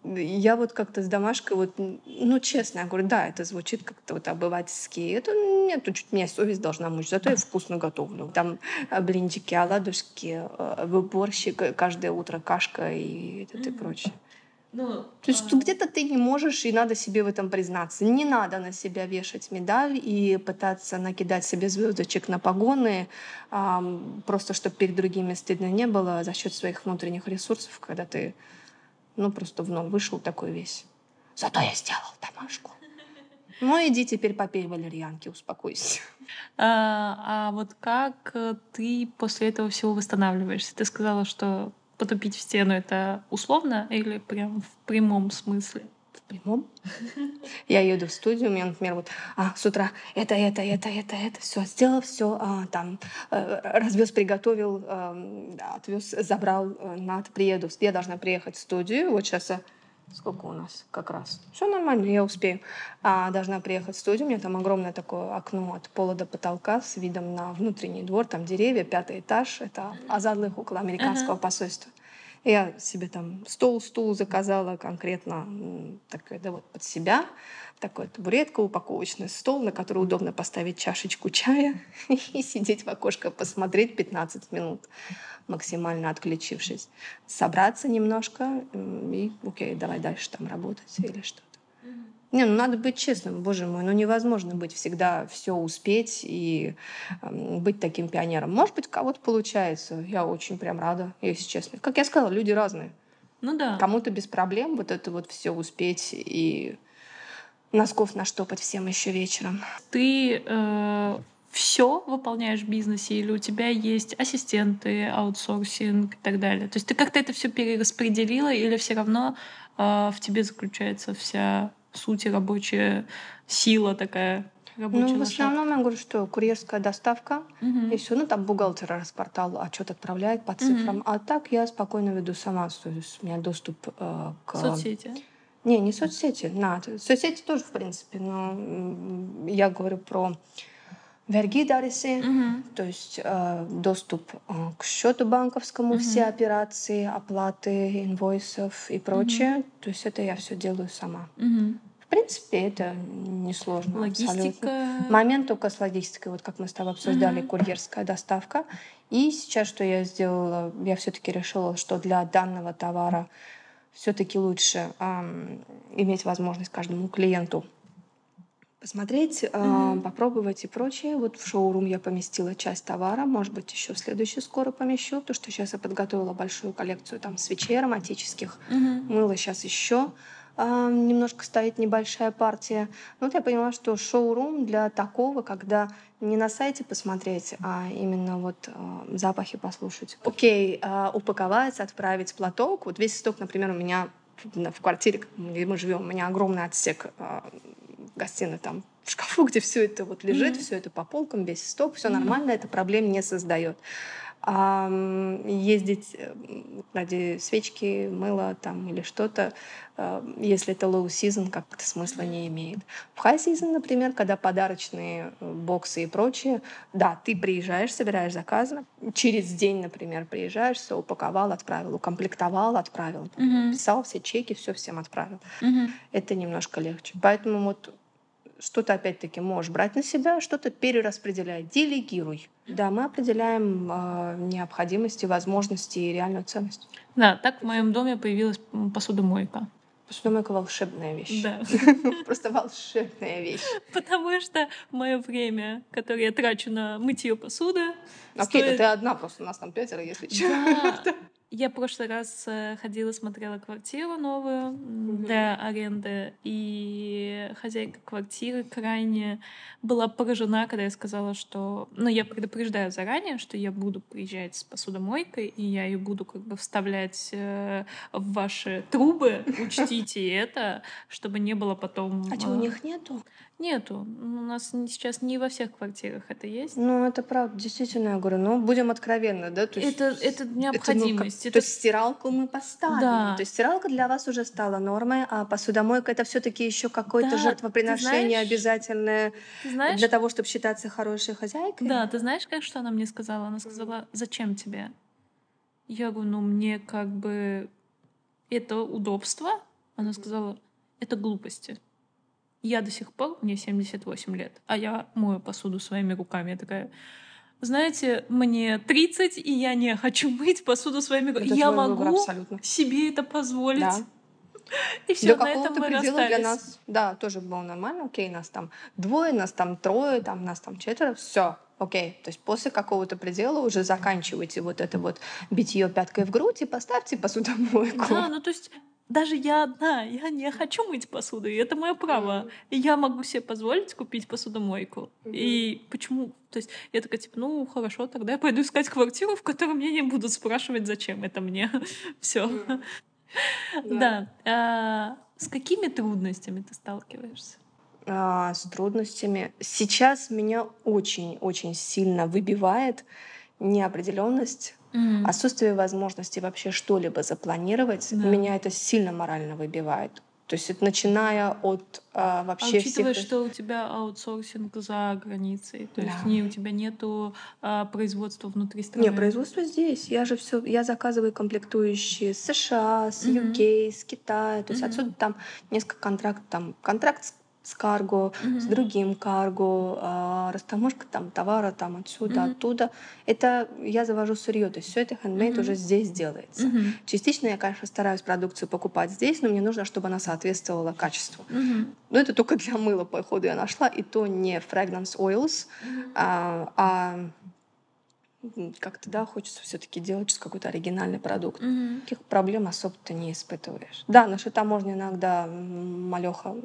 А, я вот как-то с домашкой, вот, ну, честно, я говорю, да, это звучит как-то вот обывательски. Это нет, чуть меня совесть должна мучить, зато я вкусно готовлю. Там а, блинчики, оладушки, а, борщик, каждое утро кашка и это и прочее. Ну, То есть что где-то ты не можешь, и надо себе в этом признаться. Не надо на себя вешать медаль и пытаться накидать себе звездочек на погоны, ам, просто чтобы перед другими стыдно не было за счет своих внутренних ресурсов, когда ты ну просто в ноль вышел такой весь. Зато я сделал домашку. Ну иди теперь попей валерьянки, успокойся. А, а вот как э, ты после этого всего восстанавливаешься? Ты сказала, что потупить в стену это условно или прям в прямом смысле? Прямом. Я еду в студию, у меня, например, вот а, с утра это, это, это, это, это, все сделал, все там э, развез, приготовил, э, отвез, забрал, э, надо, приеду. Я должна приехать в студию. Вот сейчас сколько у нас как раз. Все нормально, я успею. А, должна приехать в студию. У меня там огромное такое окно от пола до потолка с видом на внутренний двор, там деревья, пятый этаж. Это Азадлых около американского посольства. Я себе там стол, стул заказала конкретно такой, да, вот под себя. Такой табуретка, упаковочный стол, на который удобно поставить чашечку чая и сидеть в окошко, посмотреть 15 минут, максимально отключившись. Собраться немножко и, окей, давай дальше там работать или что-то. Не, ну надо быть честным, боже мой, ну невозможно быть всегда все успеть и быть таким пионером. Может быть, кого-то получается. Я очень прям рада, если честно. Как я сказала, люди разные. Ну да. Кому-то без проблем вот это вот все успеть и носков наштопать всем еще вечером. Ты все выполняешь в бизнесе или у тебя есть ассистенты, аутсорсинг и так далее? То есть ты как-то это все перераспределила или все равно э, в тебе заключается вся суть и рабочая сила такая? Ну, в основном я говорю, что курьерская доставка, Мгм. и все, ну там бухгалтер распортал отчет отправляет по цифрам, а так я спокойно веду сама, то есть у меня доступ э, к Соцсети. Не, не соцсети, надо. Соцсети тоже, в принципе, но я говорю про верги-дарисы, Мгм. то есть э, доступ э, к счету банковскому, все операции, оплаты инвойсов и прочее. То есть это я все делаю сама. Мгм. В принципе, это несложно. абсолютно. Логистика. Момент только с логистикой, вот как мы с тобой обсуждали, Мгм. курьерская доставка. И сейчас, что я сделала, я все-таки решила, что для данного товара все-таки лучше ам, иметь возможность каждому клиенту посмотреть, mm-hmm. попробовать и прочее. Вот в шоурум я поместила часть товара, может быть, еще в следующий скоро помещу, потому что сейчас я подготовила большую коллекцию там свечей ароматических, mm-hmm. мыла сейчас еще э, немножко стоит небольшая партия. Ну, вот я поняла, что шоурум для такого, когда не на сайте посмотреть, а именно вот э, запахи послушать. Окей, э, упаковать, отправить платок. Вот весь сток, например, у меня в квартире, где мы живем, у меня огромный отсек э, гостиной там в шкафу, где все это вот лежит, mm-hmm. все это по полкам, весь сток, все mm-hmm. нормально, это проблем не создает. А ездить ради свечки, мыла там или что-то, э, если это low season, как-то смысла не имеет. В high season, например, когда подарочные э, боксы и прочее, да, ты приезжаешь, собираешь заказы, через день, например, приезжаешь, все упаковал, отправил, укомплектовал, отправил, mm-hmm. писал все чеки, все всем отправил. Mm-hmm. Это немножко легче. Поэтому вот что-то опять-таки можешь брать на себя, что-то перераспределяй, делегируй. Да, мы определяем э, необходимости, возможности и реальную ценность. Да, так в моем доме появилась посудомойка. Посудомойка волшебная вещь. Да. Просто волшебная вещь. Потому что мое время, которое я трачу на мытье посуды. Окей, стоит... ты одна просто, у нас там пятеро, если что. Я в прошлый раз э, ходила, смотрела квартиру новую mm-hmm. для аренды, и хозяйка квартиры крайне была поражена, когда я сказала, что... Ну, я предупреждаю заранее, что я буду приезжать с посудомойкой, и я ее буду как бы вставлять э, в ваши трубы. Учтите это, чтобы не было потом... А что, у э, них нету? Нету. У нас сейчас не во всех квартирах это есть. Ну, это правда, действительно, я говорю, ну, будем откровенны, да? То есть, это, это необходимость. Это, ну, как, это... То есть стиралку мы поставили. Да. То есть стиралка для вас уже стала нормой, а посудомойка это все таки еще какое-то да, жертвоприношение знаешь, обязательное знаешь, для того, чтобы считаться хорошей хозяйкой. Да, ты знаешь, как что она мне сказала? Она сказала, зачем тебе? Я говорю, ну, мне как бы это удобство. Она сказала, это глупости. Я до сих пор, мне 78 лет, а я мою посуду своими руками. Я такая, знаете, мне 30, и я не хочу мыть посуду своими руками. Я могу себе это позволить. Да. И все, на этом мы расстались. для нас, да, тоже было нормально. Окей, нас там двое, нас там трое, там нас там четверо, все, окей. То есть после какого-то предела уже заканчивайте вот это вот битье пяткой в грудь и поставьте посудомойку. Да, ну то есть даже я одна, я не хочу мыть посуду, и это мое право. И я могу себе позволить купить посудомойку. И почему? То есть я такая, типа, ну хорошо, тогда я пойду искать квартиру, в которой мне не будут спрашивать, зачем это мне. Все. Да. А, с какими трудностями ты сталкиваешься? А, с трудностями. Сейчас меня очень-очень сильно выбивает неопределенность Mm. Отсутствие возможности вообще что-либо запланировать да. меня это сильно морально выбивает. То есть это начиная от а, вообще а учитывая, всех... что у тебя аутсорсинг за границей, то да. есть не, у тебя нету а, производства внутри страны. Нет, производство здесь. Я же все, я заказываю комплектующие с США, с UK, mm-hmm. с Китая. То есть mm-hmm. отсюда там несколько контрактов, там контракт с с карго, mm-hmm. с другим карго, а, растаможка там товара там отсюда, mm-hmm. оттуда. Это я завожу сырье, то есть все это handmade mm-hmm. уже здесь делается. Mm-hmm. Частично я, конечно, стараюсь продукцию покупать здесь, но мне нужно, чтобы она соответствовала качеству. Mm-hmm. Но это только для мыла, по ходу я нашла, и то не fragrance oils, mm-hmm. а, а как-то, да, хочется все таки делать какой-то оригинальный продукт. Mm-hmm. Каких проблем особо-то не испытываешь. Да, наша таможня иногда малеха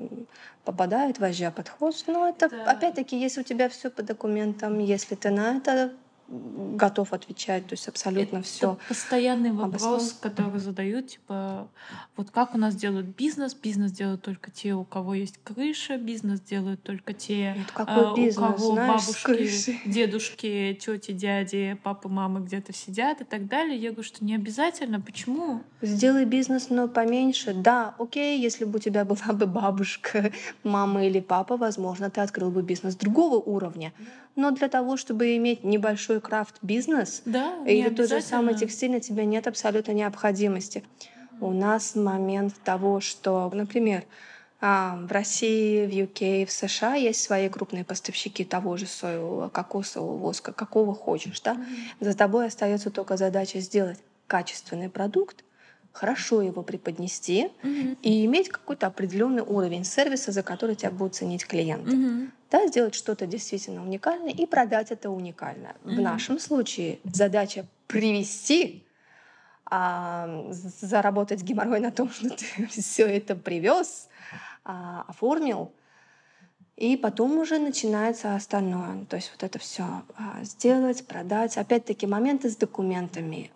попадает, вожжа под хвост, но это, да. опять-таки, если у тебя все по документам, если ты на это готов отвечать, то есть абсолютно это все. Постоянный вопрос, обоснов... который задают, типа, вот как у нас делают бизнес? Бизнес делают только те, у кого есть крыша, бизнес делают только те, это какой бизнес, у кого знаешь, бабушки, дедушки, тети, дяди, папы, мамы где-то сидят и так далее. Я говорю, что не обязательно. Почему? Сделай бизнес, но поменьше. Да, окей, если бы у тебя была бы бабушка, мама или папа, возможно, ты открыл бы бизнес другого уровня. Но для того, чтобы иметь небольшой крафт-бизнес да, или тот же самый текстильный, тебе нет абсолютно необходимости. У нас момент того, что, например, а, в России, в UK, в США есть свои крупные поставщики того же соевого, кокосового воска, какого хочешь. Да? За тобой остается только задача сделать качественный продукт, хорошо его преподнести mm-hmm. и иметь какой-то определенный уровень сервиса, за который тебя будут ценить клиенты. Mm-hmm. Да, сделать что-то действительно уникальное и продать это уникально. Mm-hmm. В нашем случае задача привести а, заработать геморрой на том, что ты все это привез, а, оформил, и потом уже начинается остальное. То есть вот это все а, сделать, продать. Опять-таки моменты с документами.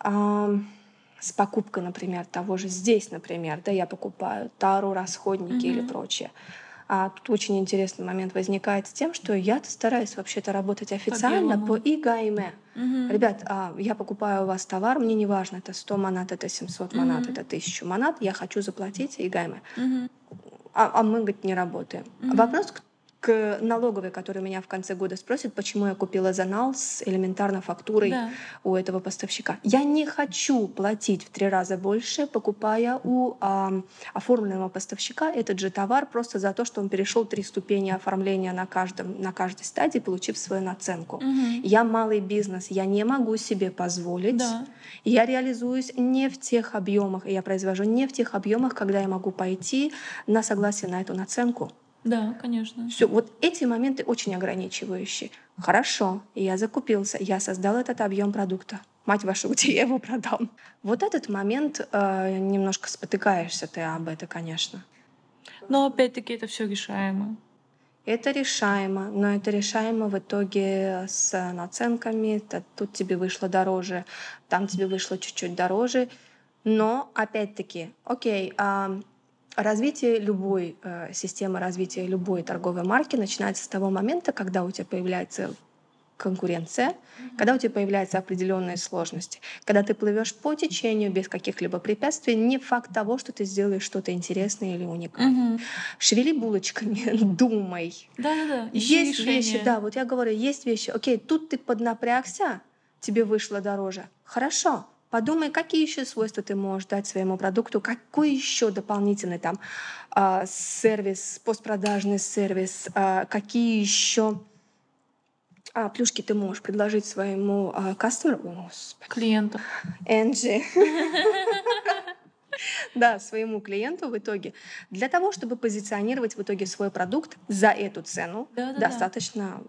С покупкой, например, того же здесь, например, да, я покупаю тару, расходники mm-hmm. или прочее. А тут очень интересный момент возникает с тем, что я стараюсь вообще-то работать официально по, по ИГАИМЭ. Угу. Ребят, а, я покупаю у вас товар, мне не важно, это 100 манат, это 700 манат, угу. это 1000 манат, я хочу заплатить ИГАИМЭ. Угу. А, а мы, говорит, не работаем. Угу. Вопрос, к налоговой, которая меня в конце года спросит, почему я купила занал с элементарно фактурой да. у этого поставщика. Я не хочу платить в три раза больше, покупая у э, оформленного поставщика этот же товар просто за то, что он перешел три ступени оформления на, каждом, на каждой стадии, получив свою наценку. Угу. Я малый бизнес, я не могу себе позволить. Да. Я реализуюсь не в тех объемах, я произвожу не в тех объемах, когда я могу пойти на согласие на эту наценку. Да, конечно. Все, вот эти моменты очень ограничивающие. Хорошо, я закупился, я создал этот объем продукта. Мать вашу, где я его продам? Вот этот момент э, немножко спотыкаешься ты об этом, конечно. Но опять-таки это все решаемо. Это решаемо, но это решаемо в итоге с наценками. Тут тебе вышло дороже, там тебе вышло чуть-чуть дороже. Но опять-таки, окей, а Развитие любой э, системы развития любой торговой марки начинается с того момента, когда у тебя появляется конкуренция, mm-hmm. когда у тебя появляются определенные сложности, когда ты плывешь по течению без каких-либо препятствий, не факт того, что ты сделаешь что-то интересное или уникальное. Mm-hmm. Шевели булочками, думай. Да-да-да. Есть решение. вещи, да, вот я говорю, есть вещи. Окей, тут ты поднапрягся, тебе вышло дороже. Хорошо, Подумай, какие еще свойства ты можешь дать своему продукту, какой еще дополнительный там э, сервис, постпродажный сервис, э, какие еще а, плюшки ты можешь предложить своему а, кастомеру, клиенту, Энджи, да, своему клиенту в итоге, для того, чтобы позиционировать в итоге свой продукт за эту цену достаточно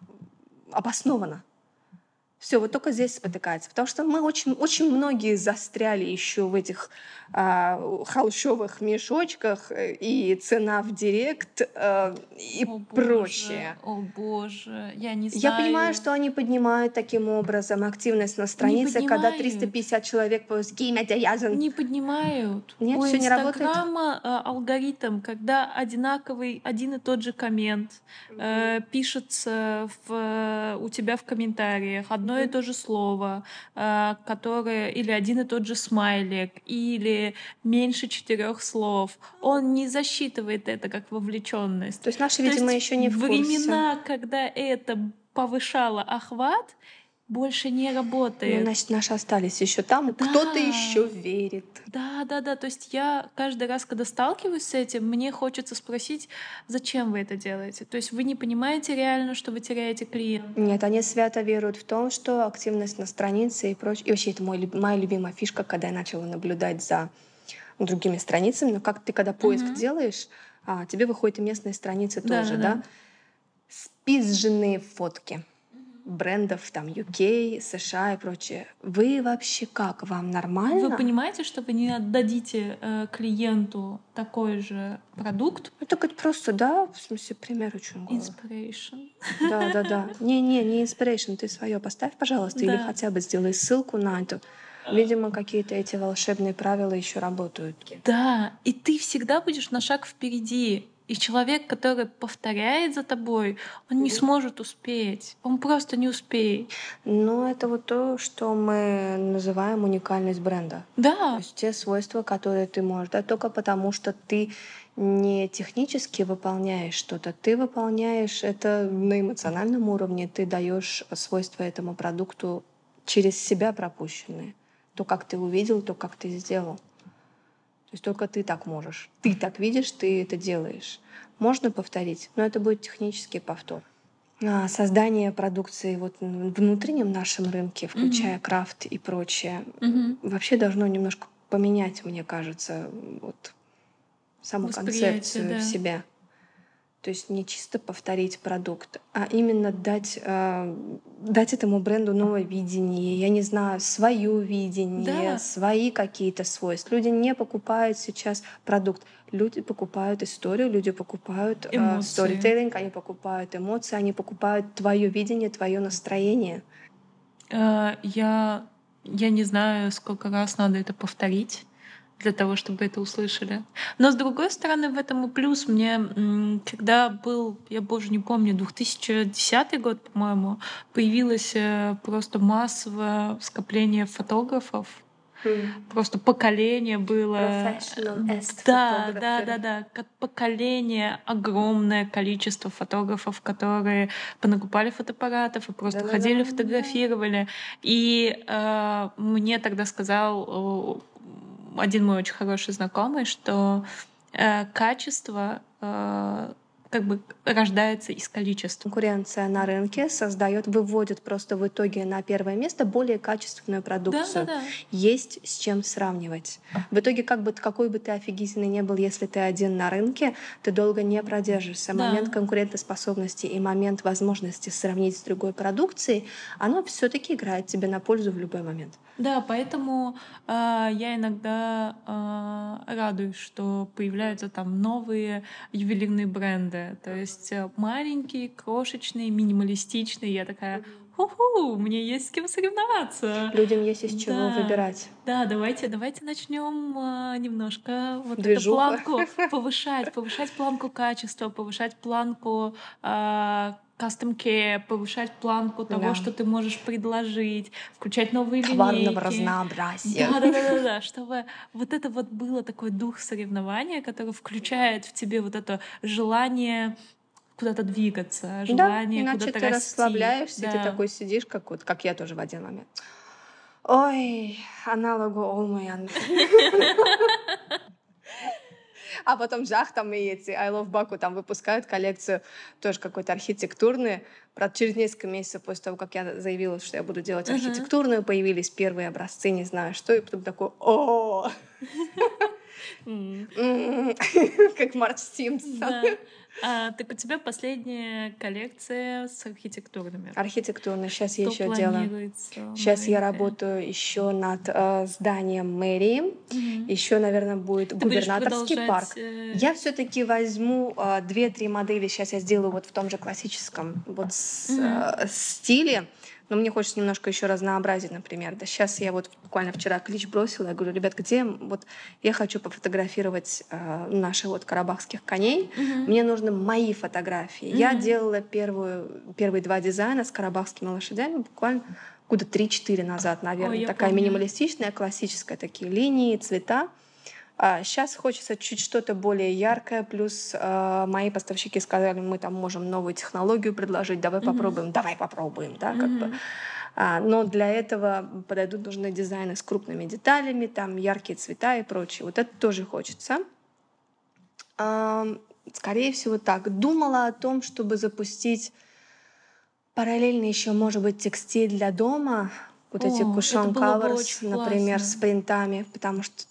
обоснованно. Все, вот только здесь спотыкается. Потому что мы очень, очень многие застряли еще в этих а, холщовых мешочках э, и цена в директ а, и о, прочее. Боже, о боже, я не знаю. Я понимаю, что они поднимают таким образом активность на странице, когда 350 человек по Не поднимают. Нет, все не работает. А, алгоритм, когда одинаковый один и тот же коммент э, пишется в, у тебя в комментариях, одно одно и то же слово, а, которое или один и тот же смайлик, или меньше четырех слов, он не засчитывает это как вовлеченность. То есть наши, видимо, еще не в курсе. Времена, когда это повышало охват, больше не работает. Ну, значит, наши остались еще там, да. кто-то еще верит. Да, да, да. То есть я каждый раз, когда сталкиваюсь с этим, мне хочется спросить, зачем вы это делаете? То есть вы не понимаете реально, что вы теряете клиента? Нет, они свято веруют в том, что активность на странице и прочее. И вообще это мой, моя любимая фишка, когда я начала наблюдать за другими страницами. Но как ты, когда поиск угу. делаешь, а, тебе выходят и местные страницы да, тоже, да? да? Спизженные фотки брендов там UK, США и прочее. Вы вообще как? Вам нормально? Вы понимаете, что вы не отдадите э, клиенту такой же продукт? Это как просто, да, в смысле, пример очень голый. Inspiration. Да, да, да. Не-не, не inspiration, ты свое поставь, пожалуйста, да. или хотя бы сделай ссылку на это. Видимо, какие-то эти волшебные правила еще работают. Да, и ты всегда будешь на шаг впереди. И человек, который повторяет за тобой, он не сможет успеть. Он просто не успеет. Ну, это вот то, что мы называем уникальность бренда. Да. То есть те свойства, которые ты можешь дать только потому, что ты не технически выполняешь что-то, ты выполняешь это на эмоциональном уровне, ты даешь свойства этому продукту через себя пропущенные. То, как ты увидел, то, как ты сделал. То есть только ты так можешь. Ты так видишь, ты это делаешь. Можно повторить, но это будет технический повтор. А создание продукции вот в внутреннем нашем рынке, включая mm-hmm. крафт и прочее, mm-hmm. вообще должно немножко поменять, мне кажется, вот саму концепцию да. себя. То есть не чисто повторить продукт, а именно дать, э, дать этому бренду новое видение, я не знаю, свое видение, да. свои какие-то свойства. Люди не покупают сейчас продукт, люди покупают историю, люди покупают э, сторителлинг, они покупают эмоции, они покупают твое видение, твое настроение. Э, я, я не знаю, сколько раз надо это повторить для того, чтобы это услышали. Но с другой стороны, в этом и плюс. Мне, когда был, я боже не помню, 2010 год, по-моему, появилось э, просто массовое скопление фотографов, Просто поколение было. Да, да, да, да. Как поколение, огромное количество фотографов, которые понакупали фотоаппаратов и просто да, ходили, да, фотографировали. Да. И э, мне тогда сказал один мой очень хороший знакомый, что э, качество э, как бы рождается из количества. Конкуренция на рынке создает, выводит просто в итоге на первое место более качественную продукцию. Да, да, да. Есть с чем сравнивать. В итоге, как бы какой бы ты офигительный не был, если ты один на рынке, ты долго не продержишься. Да. Момент конкурентоспособности и момент возможности сравнить с другой продукцией, оно все-таки играет тебе на пользу в любой момент. Да, поэтому э, я иногда э, радуюсь, что появляются там новые ювелирные бренды. То есть э, маленькие, крошечные, минималистичные. Я такая, ху-ху, мне есть с кем соревноваться. Людям есть из чего да. выбирать. Да, давайте, давайте начнем э, немножко вот Движуха. эту планку повышать, повышать планку качества, повышать планку э, care, повышать планку того, да. что ты можешь предложить, включать новые Товарного линейки. разнообразия. Да, да, да, да, да, чтобы вот это вот было такой дух соревнования, который включает в тебе вот это желание куда-то двигаться, желание да, иначе куда-то ты расти. расслабляешься, да. ты такой сидишь, как вот, как я тоже в один момент. Ой, аналогу Олмаян. А потом жах там и эти I Love Baku там выпускают коллекцию тоже какой-то архитектурный. Правда, через несколько месяцев после того, как я заявила, что я буду делать архитектурную, появились первые образцы, не знаю что, и потом такой, о как Марч Симпсон. А, так у тебя последняя коллекция с архитектурными. Архитектурная. Сейчас я еще делаю. Сейчас я работаю еще над э, зданием мэрии. Угу. Еще, наверное, будет Ты губернаторский парк. Э... Я все-таки возьму э, две-три модели. Сейчас я сделаю вот в том же классическом вот с, угу. э, стиле но мне хочется немножко еще разнообразить, например. Да сейчас я вот буквально вчера клич бросила, я говорю, ребят, где вот я хочу пофотографировать э, наших вот карабахских коней, mm-hmm. мне нужны мои фотографии. Mm-hmm. Я делала первую, первые два дизайна с карабахскими лошадями буквально года 3-4 назад, наверное. Ой, Такая помню. минималистичная, классическая, такие линии, цвета. А сейчас хочется чуть что-то более яркое, плюс э, мои поставщики сказали, мы там можем новую технологию предложить, давай mm-hmm. попробуем, давай попробуем, да, как mm-hmm. бы. А, но для этого подойдут нужны дизайны с крупными деталями, там яркие цвета и прочее. Вот это тоже хочется. А, скорее всего так. Думала о том, чтобы запустить параллельно еще, может быть, текстиль для дома, вот О, эти кушон covers, например, классно. с принтами, потому что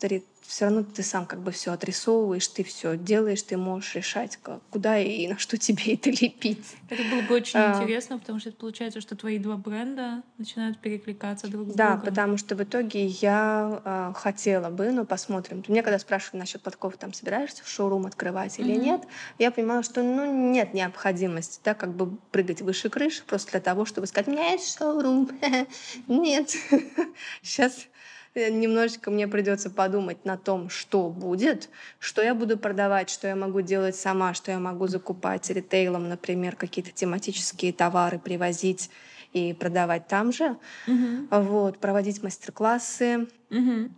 все равно ты сам как бы все отрисовываешь, ты все делаешь, ты можешь решать, как, куда и на что тебе это лепить. Это было бы очень а, интересно, потому что это получается, что твои два бренда начинают перекликаться друг с да, другом. Да, потому что в итоге я а, хотела бы, но посмотрим. Мне когда спрашивали насчет подков, там собираешься в шоурум открывать или mm-hmm. нет, я понимала, что ну нет необходимости, да, как бы прыгать выше крыши просто для того, чтобы сказать, у меня есть шоурум. Нет. Сейчас немножечко мне придется подумать на том, что будет, что я буду продавать, что я могу делать сама, что я могу закупать ритейлом, например, какие-то тематические товары привозить и продавать там же, uh-huh. вот, проводить мастер-классы. Uh-huh.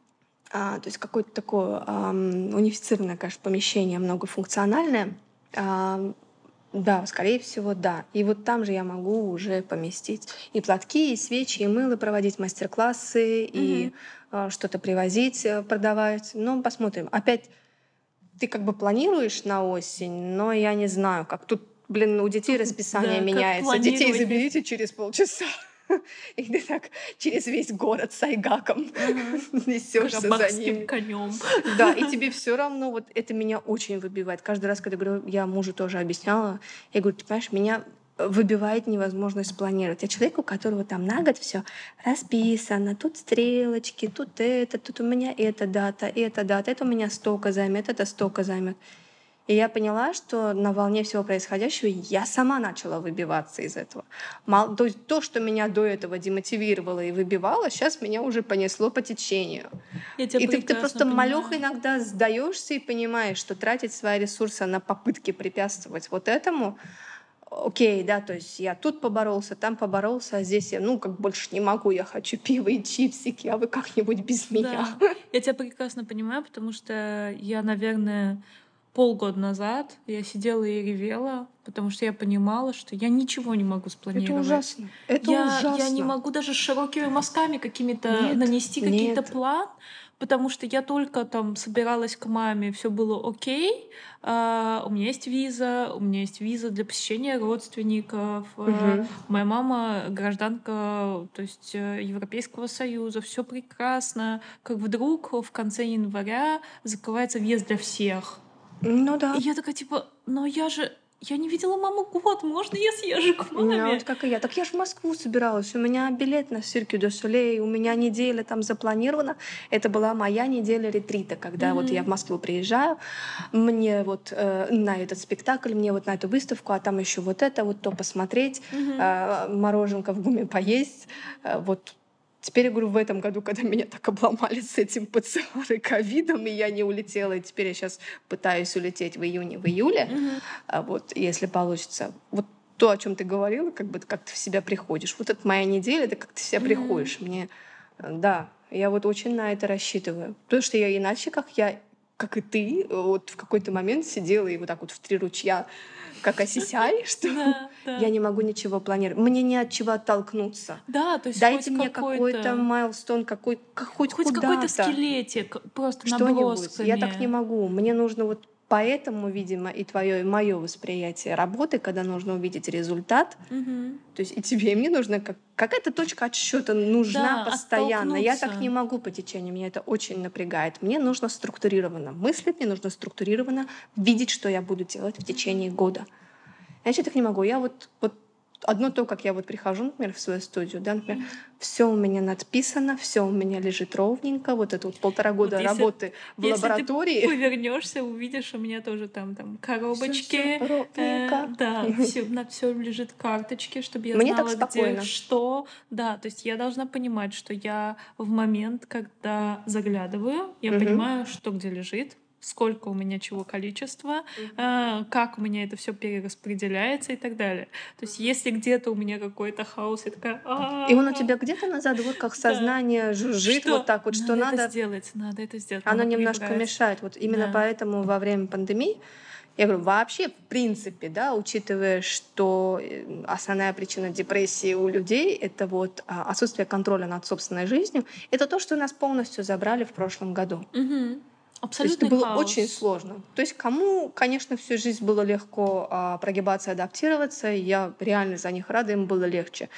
А, то есть какое-то такое эм, унифицированное, конечно, помещение, многофункциональное. А, да, скорее всего, да. И вот там же я могу уже поместить и платки, и свечи, и мыло, проводить мастер-классы, mm-hmm. и э, что-то привозить, э, продавать. Ну, посмотрим. Опять ты как бы планируешь на осень, но я не знаю, как тут, блин, у детей расписание да, меняется. Детей заберите через полчаса. И ты так через весь город с айгаком несешься за ним. конем. Да, и тебе все равно, вот это меня очень выбивает. Каждый раз, когда говорю, я мужу тоже объясняла, я говорю, ты понимаешь, меня выбивает невозможность спланировать. А человеку, у которого там на год все расписано, тут стрелочки, тут это, тут у меня эта дата, эта дата, это у меня столько займет, это столько займет. И я поняла, что на волне всего происходящего я сама начала выбиваться из этого. Мало, то есть то, что меня до этого демотивировало и выбивало, сейчас меня уже понесло по течению. И ты, ты просто понимаю. малеха иногда сдаешься и понимаешь, что тратить свои ресурсы на попытки препятствовать вот этому, окей, да, то есть я тут поборолся, там поборолся, а здесь я, ну, как больше не могу, я хочу пиво и чипсики, а вы как-нибудь без меня. Да. Я тебя прекрасно понимаю, потому что я, наверное, полгода назад я сидела и ревела, потому что я понимала, что я ничего не могу спланировать. Это ужасно. Это я, ужасно. Я не могу даже широкими мазками какими-то нанести какие-то план, потому что я только там собиралась к маме, все было окей, а, у меня есть виза, у меня есть виза для посещения родственников, угу. моя мама гражданка, то есть э, Европейского Союза, все прекрасно, как вдруг в конце января закрывается въезд для всех. Ну да. И я такая, типа, но я же я не видела маму год, можно я съезжу к маме? Ну, вот как и я. Так я же в Москву собиралась. У меня билет на Сирке до Солей, у меня неделя там запланирована. Это была моя неделя ретрита, когда mm-hmm. вот я в Москву приезжаю, мне вот э, на этот спектакль, мне вот на эту выставку, а там еще вот это, вот то посмотреть, mm-hmm. э, мороженка в гуме поесть, э, вот Теперь, я говорю, в этом году, когда меня так обломали с этим ПЦР и ковидом, и я не улетела, и теперь я сейчас пытаюсь улететь в июне, в июле, mm-hmm. а вот если получится. Вот то, о чем ты говорила, как бы как ты в себя приходишь. Вот это моя неделя, это как ты в себя mm-hmm. приходишь. Мне, да, я вот очень на это рассчитываю. Потому что я иначе, как я, как и ты, вот в какой-то момент сидела и вот так вот в три ручья как осисяй, что да, да. я не могу ничего планировать. Мне не от чего оттолкнуться. Да, то есть Дайте мне какой-то майлстон, какой, хоть, хоть какой-то скелетик, просто набросками. Я так не могу. Мне нужно вот Поэтому, видимо, и твое, и мое восприятие работы, когда нужно увидеть результат, угу. то есть и тебе, и мне нужно как какая-то точка отсчета нужна да, постоянно. Я так не могу по течению, меня это очень напрягает. Мне нужно структурированно мыслить, мне нужно структурированно видеть, что я буду делать в течение года. Я так не могу. Я вот, вот одно то, как я вот прихожу, например, в свою студию, да, например, mm-hmm. все у меня надписано, все у меня лежит ровненько, вот это вот полтора года вот если, работы в если лаборатории. Ты повернешься, увидишь, у меня тоже там там коробочки, всё, всё э, да, все, на все лежит карточки, чтобы я Мне знала, так спокойно. где что, да, то есть я должна понимать, что я в момент, когда заглядываю, я mm-hmm. понимаю, что где лежит, сколько у меня чего количества, э, как у меня это все перераспределяется и так далее. То есть если где-то у меня какой-то хаос, я такая... И он у тебя где-то назад, вот как сознание жужжит что? вот так вот, что надо... это сделать, надо это сделать. Оно немножко мешает. Вот именно да. поэтому во время пандемии я говорю, вообще, в принципе, да, учитывая, что э, основная причина депрессии у людей — это вот а, отсутствие контроля над собственной жизнью, это то, что нас полностью забрали в прошлом году. Угу. Абсолютно. То есть это было очень сложно. То есть кому, конечно, всю жизнь было легко а, прогибаться, адаптироваться, я реально за них рада, им было легче.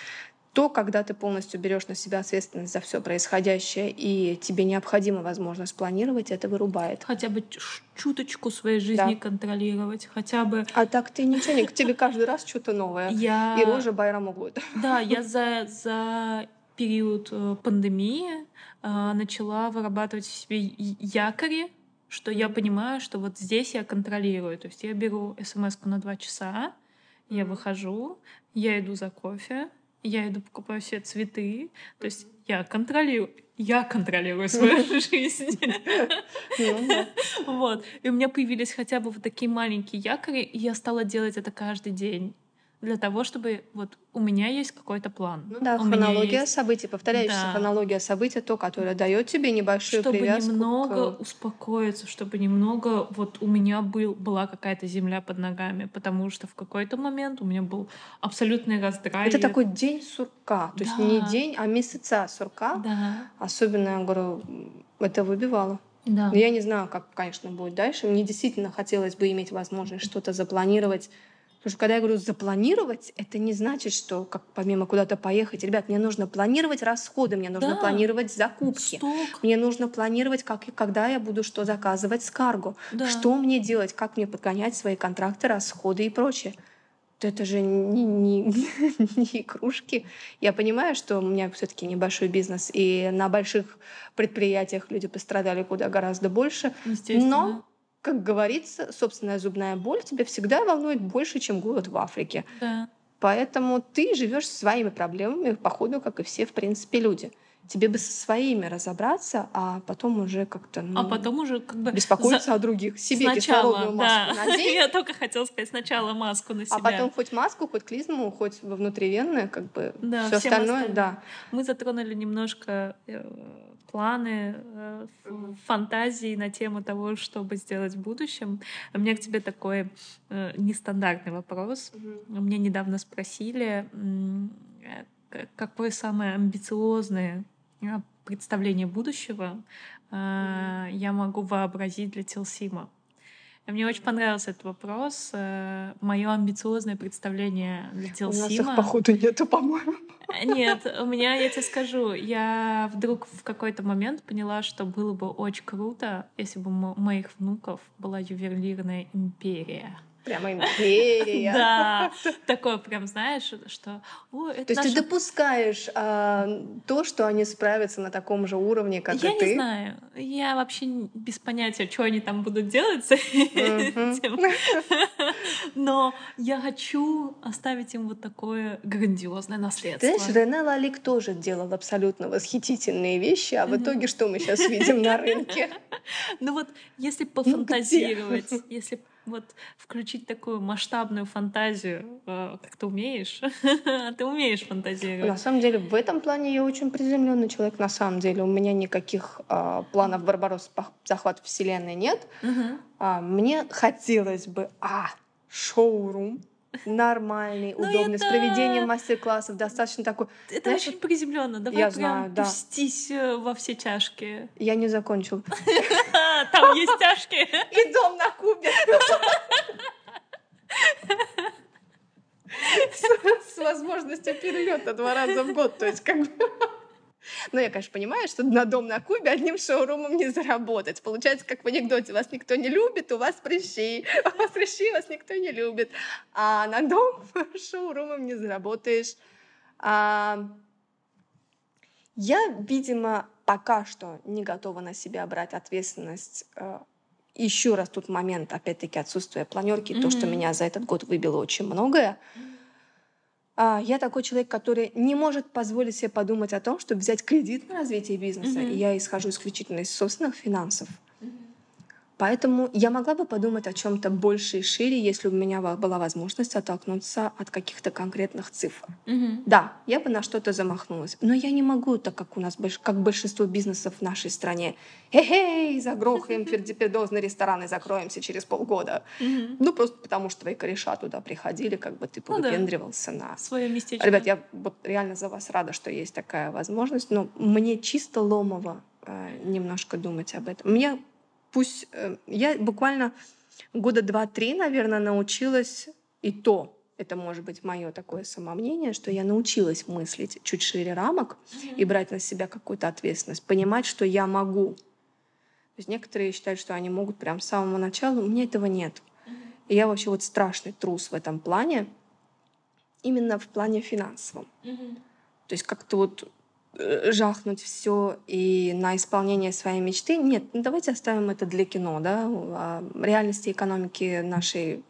То, когда ты полностью берешь на себя ответственность за все происходящее, и тебе необходимо возможность планировать, это вырубает. Хотя бы чуточку своей жизни да. контролировать, хотя бы. А так ты ничего не, к тебе каждый раз что-то новое. Я... И рожа Байрама года. Да, я за, за период э, пандемии э, начала вырабатывать в себе якори, что я понимаю, что вот здесь я контролирую. То есть я беру смс на два часа, я выхожу, я иду за кофе, я иду покупаю все цветы. То есть я контролирую, я контролирую свою жизнь. Ну вот. И у меня появились хотя бы вот такие маленькие якори, и я стала делать это каждый день для того, чтобы вот у меня есть какой-то план. Ну да, у хронология есть... событий, повторяющаяся да. хронология событий, то, которое дает тебе небольшую чтобы привязку. Чтобы немного к... успокоиться, чтобы немного вот у меня был, была какая-то земля под ногами, потому что в какой-то момент у меня был абсолютный раздрай. Это такой день сурка, то да. есть не день, а месяца сурка. Да. Особенно, я говорю, это выбивало. Да. Я не знаю, как, конечно, будет дальше. Мне действительно хотелось бы иметь возможность что-то запланировать Потому что когда я говорю запланировать, это не значит, что как помимо куда-то поехать. Ребят, мне нужно планировать расходы, мне нужно да. планировать закупки. Сток. Мне нужно планировать, как и когда я буду что заказывать с карго. Да. Что мне делать, как мне подгонять свои контракты, расходы и прочее. Это же не, не, не игрушки. Я понимаю, что у меня все-таки небольшой бизнес, и на больших предприятиях люди пострадали куда гораздо больше. Но как говорится, собственная зубная боль тебя всегда волнует больше, чем голод в Африке. Да. Поэтому ты живешь своими проблемами, походу, как и все, в принципе, люди. Тебе бы со своими разобраться, а потом уже как-то ну, а потом уже как бы беспокоиться за... о других. Себе сначала, кислородную маску да. надень. Я только хотела сказать сначала маску на а себя. А потом хоть маску, хоть клизму, хоть внутривенную, как бы да, все остальное, остальное, да. Мы затронули немножко э, планы, э, фантазии на тему того, что бы сделать в будущем. У меня к тебе такой э, нестандартный вопрос. Mm-hmm. Меня недавно спросили, э, какое самое амбициозное представление будущего mm-hmm. я могу вообразить для Телсима. Мне очень понравился этот вопрос. Э, Мое амбициозное представление для Телсима. У нас их, походу, нету, по-моему. Нет, у меня, я тебе скажу, я вдруг в какой-то момент поняла, что было бы очень круто, если бы у моих внуков была ювелирная империя. Прямо империя. Да, такое прям, знаешь, что... То есть ты допускаешь а, то, что они справятся на таком же уровне, как и ты? Я не знаю. Я вообще без понятия, что они там будут делать с этим. Но я хочу оставить им вот такое грандиозное наследство. Знаешь, Рене Лалик тоже делал абсолютно восхитительные вещи, а в итоге что мы сейчас видим на рынке? Ну вот, если ну пофантазировать, если вот включить такую масштабную фантазию, э, как ты умеешь. ты умеешь фантазировать. На самом деле, в этом плане я очень приземленный человек. На самом деле, у меня никаких э, планов Барбарос захват вселенной нет. Угу. А, мне хотелось бы, а, шоурум, нормальный, ну, удобный, это... с проведением мастер-классов, достаточно такой. Это знаешь, очень приземленно. Давай я прям знаю, да. пустись э, во все чашки. Я не закончил. Там есть чашки. И дом на Кубе. С возможностью перелета два раза в год. То есть как бы... Но я, конечно, понимаю, что на дом на Кубе одним шоурумом не заработать. Получается, как в анекдоте, вас никто не любит, у вас прыщи, у вас прыщи, вас никто не любит. А на дом шоурумом не заработаешь. А... Я, видимо, пока что не готова на себя брать ответственность э, еще раз тут момент, опять-таки, отсутствия планерки, mm-hmm. то, что меня за этот год выбило очень многое. Mm-hmm я такой человек, который не может позволить себе подумать о том, чтобы взять кредит на развитие бизнеса. Mm-hmm. И я исхожу исключительно из собственных финансов. Поэтому я могла бы подумать о чем-то больше и шире, если у меня была возможность оттолкнуться от каких-то конкретных цифр. Угу. Да, я бы на что-то замахнулась. Но я не могу, так как у нас, как большинство бизнесов в нашей стране, хе-хей, загрохаем пердипедозные рестораны, закроемся через полгода. Угу. Ну, просто потому что твои кореша туда приходили, как бы ты повыпендривался ну, да. на... Свое местечко. Ребят, я вот реально за вас рада, что есть такая возможность, но мне чисто ломово э, немножко думать об этом. Мне пусть э, я буквально года два-три, наверное, научилась и то, это может быть мое такое самомнение, что я научилась мыслить чуть шире рамок mm-hmm. и брать на себя какую-то ответственность, понимать, что я могу. То есть некоторые считают, что они могут прям с самого начала, у меня этого нет. Mm-hmm. И я вообще вот страшный трус в этом плане, именно в плане финансовом. Mm-hmm. То есть как-то вот жахнуть все и на исполнение своей мечты. Нет, ну давайте оставим это для кино, да. А реальности экономики нашей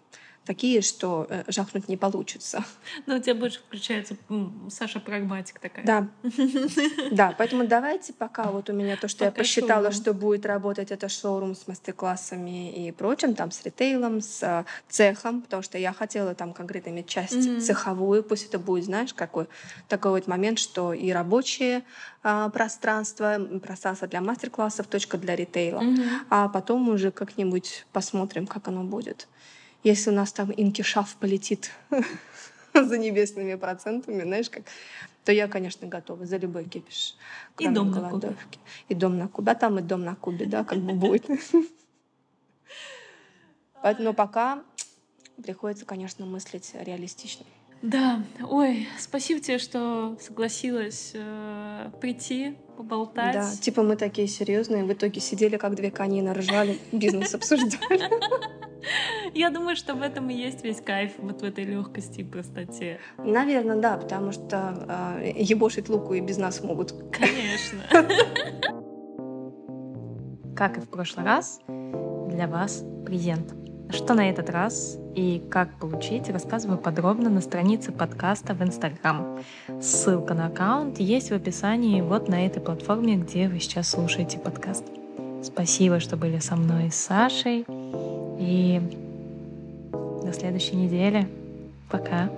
такие, что э, жахнуть не получится. Но у тебя больше включается Саша прагматик такая. Да. Да, поэтому давайте пока вот у меня то, что я посчитала, что будет работать, это шоурум с мастер-классами и прочим, там с ритейлом, с э, цехом, потому что я хотела там конкретно иметь часть цеховую, пусть это будет, знаешь, какой такой вот момент, что и рабочее а, пространство, пространство для мастер-классов, точка для ритейла, а потом уже как-нибудь посмотрим, как оно будет. Если у нас там инкишаф полетит за небесными процентами, знаешь, как, то я, конечно, готова за любой кипиш. И дом на Кубе. И дом на Кубе. А там и дом на Кубе, да, как бы будет. Но пока приходится, конечно, мыслить реалистично. Да, ой, спасибо тебе, что согласилась э, прийти, поболтать. Да, типа мы такие серьезные, в итоге сидели как две конины, ржали, бизнес обсуждали. Я думаю, что в этом и есть весь кайф, вот в этой легкости и простоте. Наверное, да, потому что э, ебошить луку и без нас могут. Конечно. Как и в прошлый раз, для вас презент. Что на этот раз и как получить, рассказываю подробно на странице подкаста в Инстаграм. Ссылка на аккаунт есть в описании вот на этой платформе, где вы сейчас слушаете подкаст. Спасибо, что были со мной и с Сашей. И до следующей недели. Пока.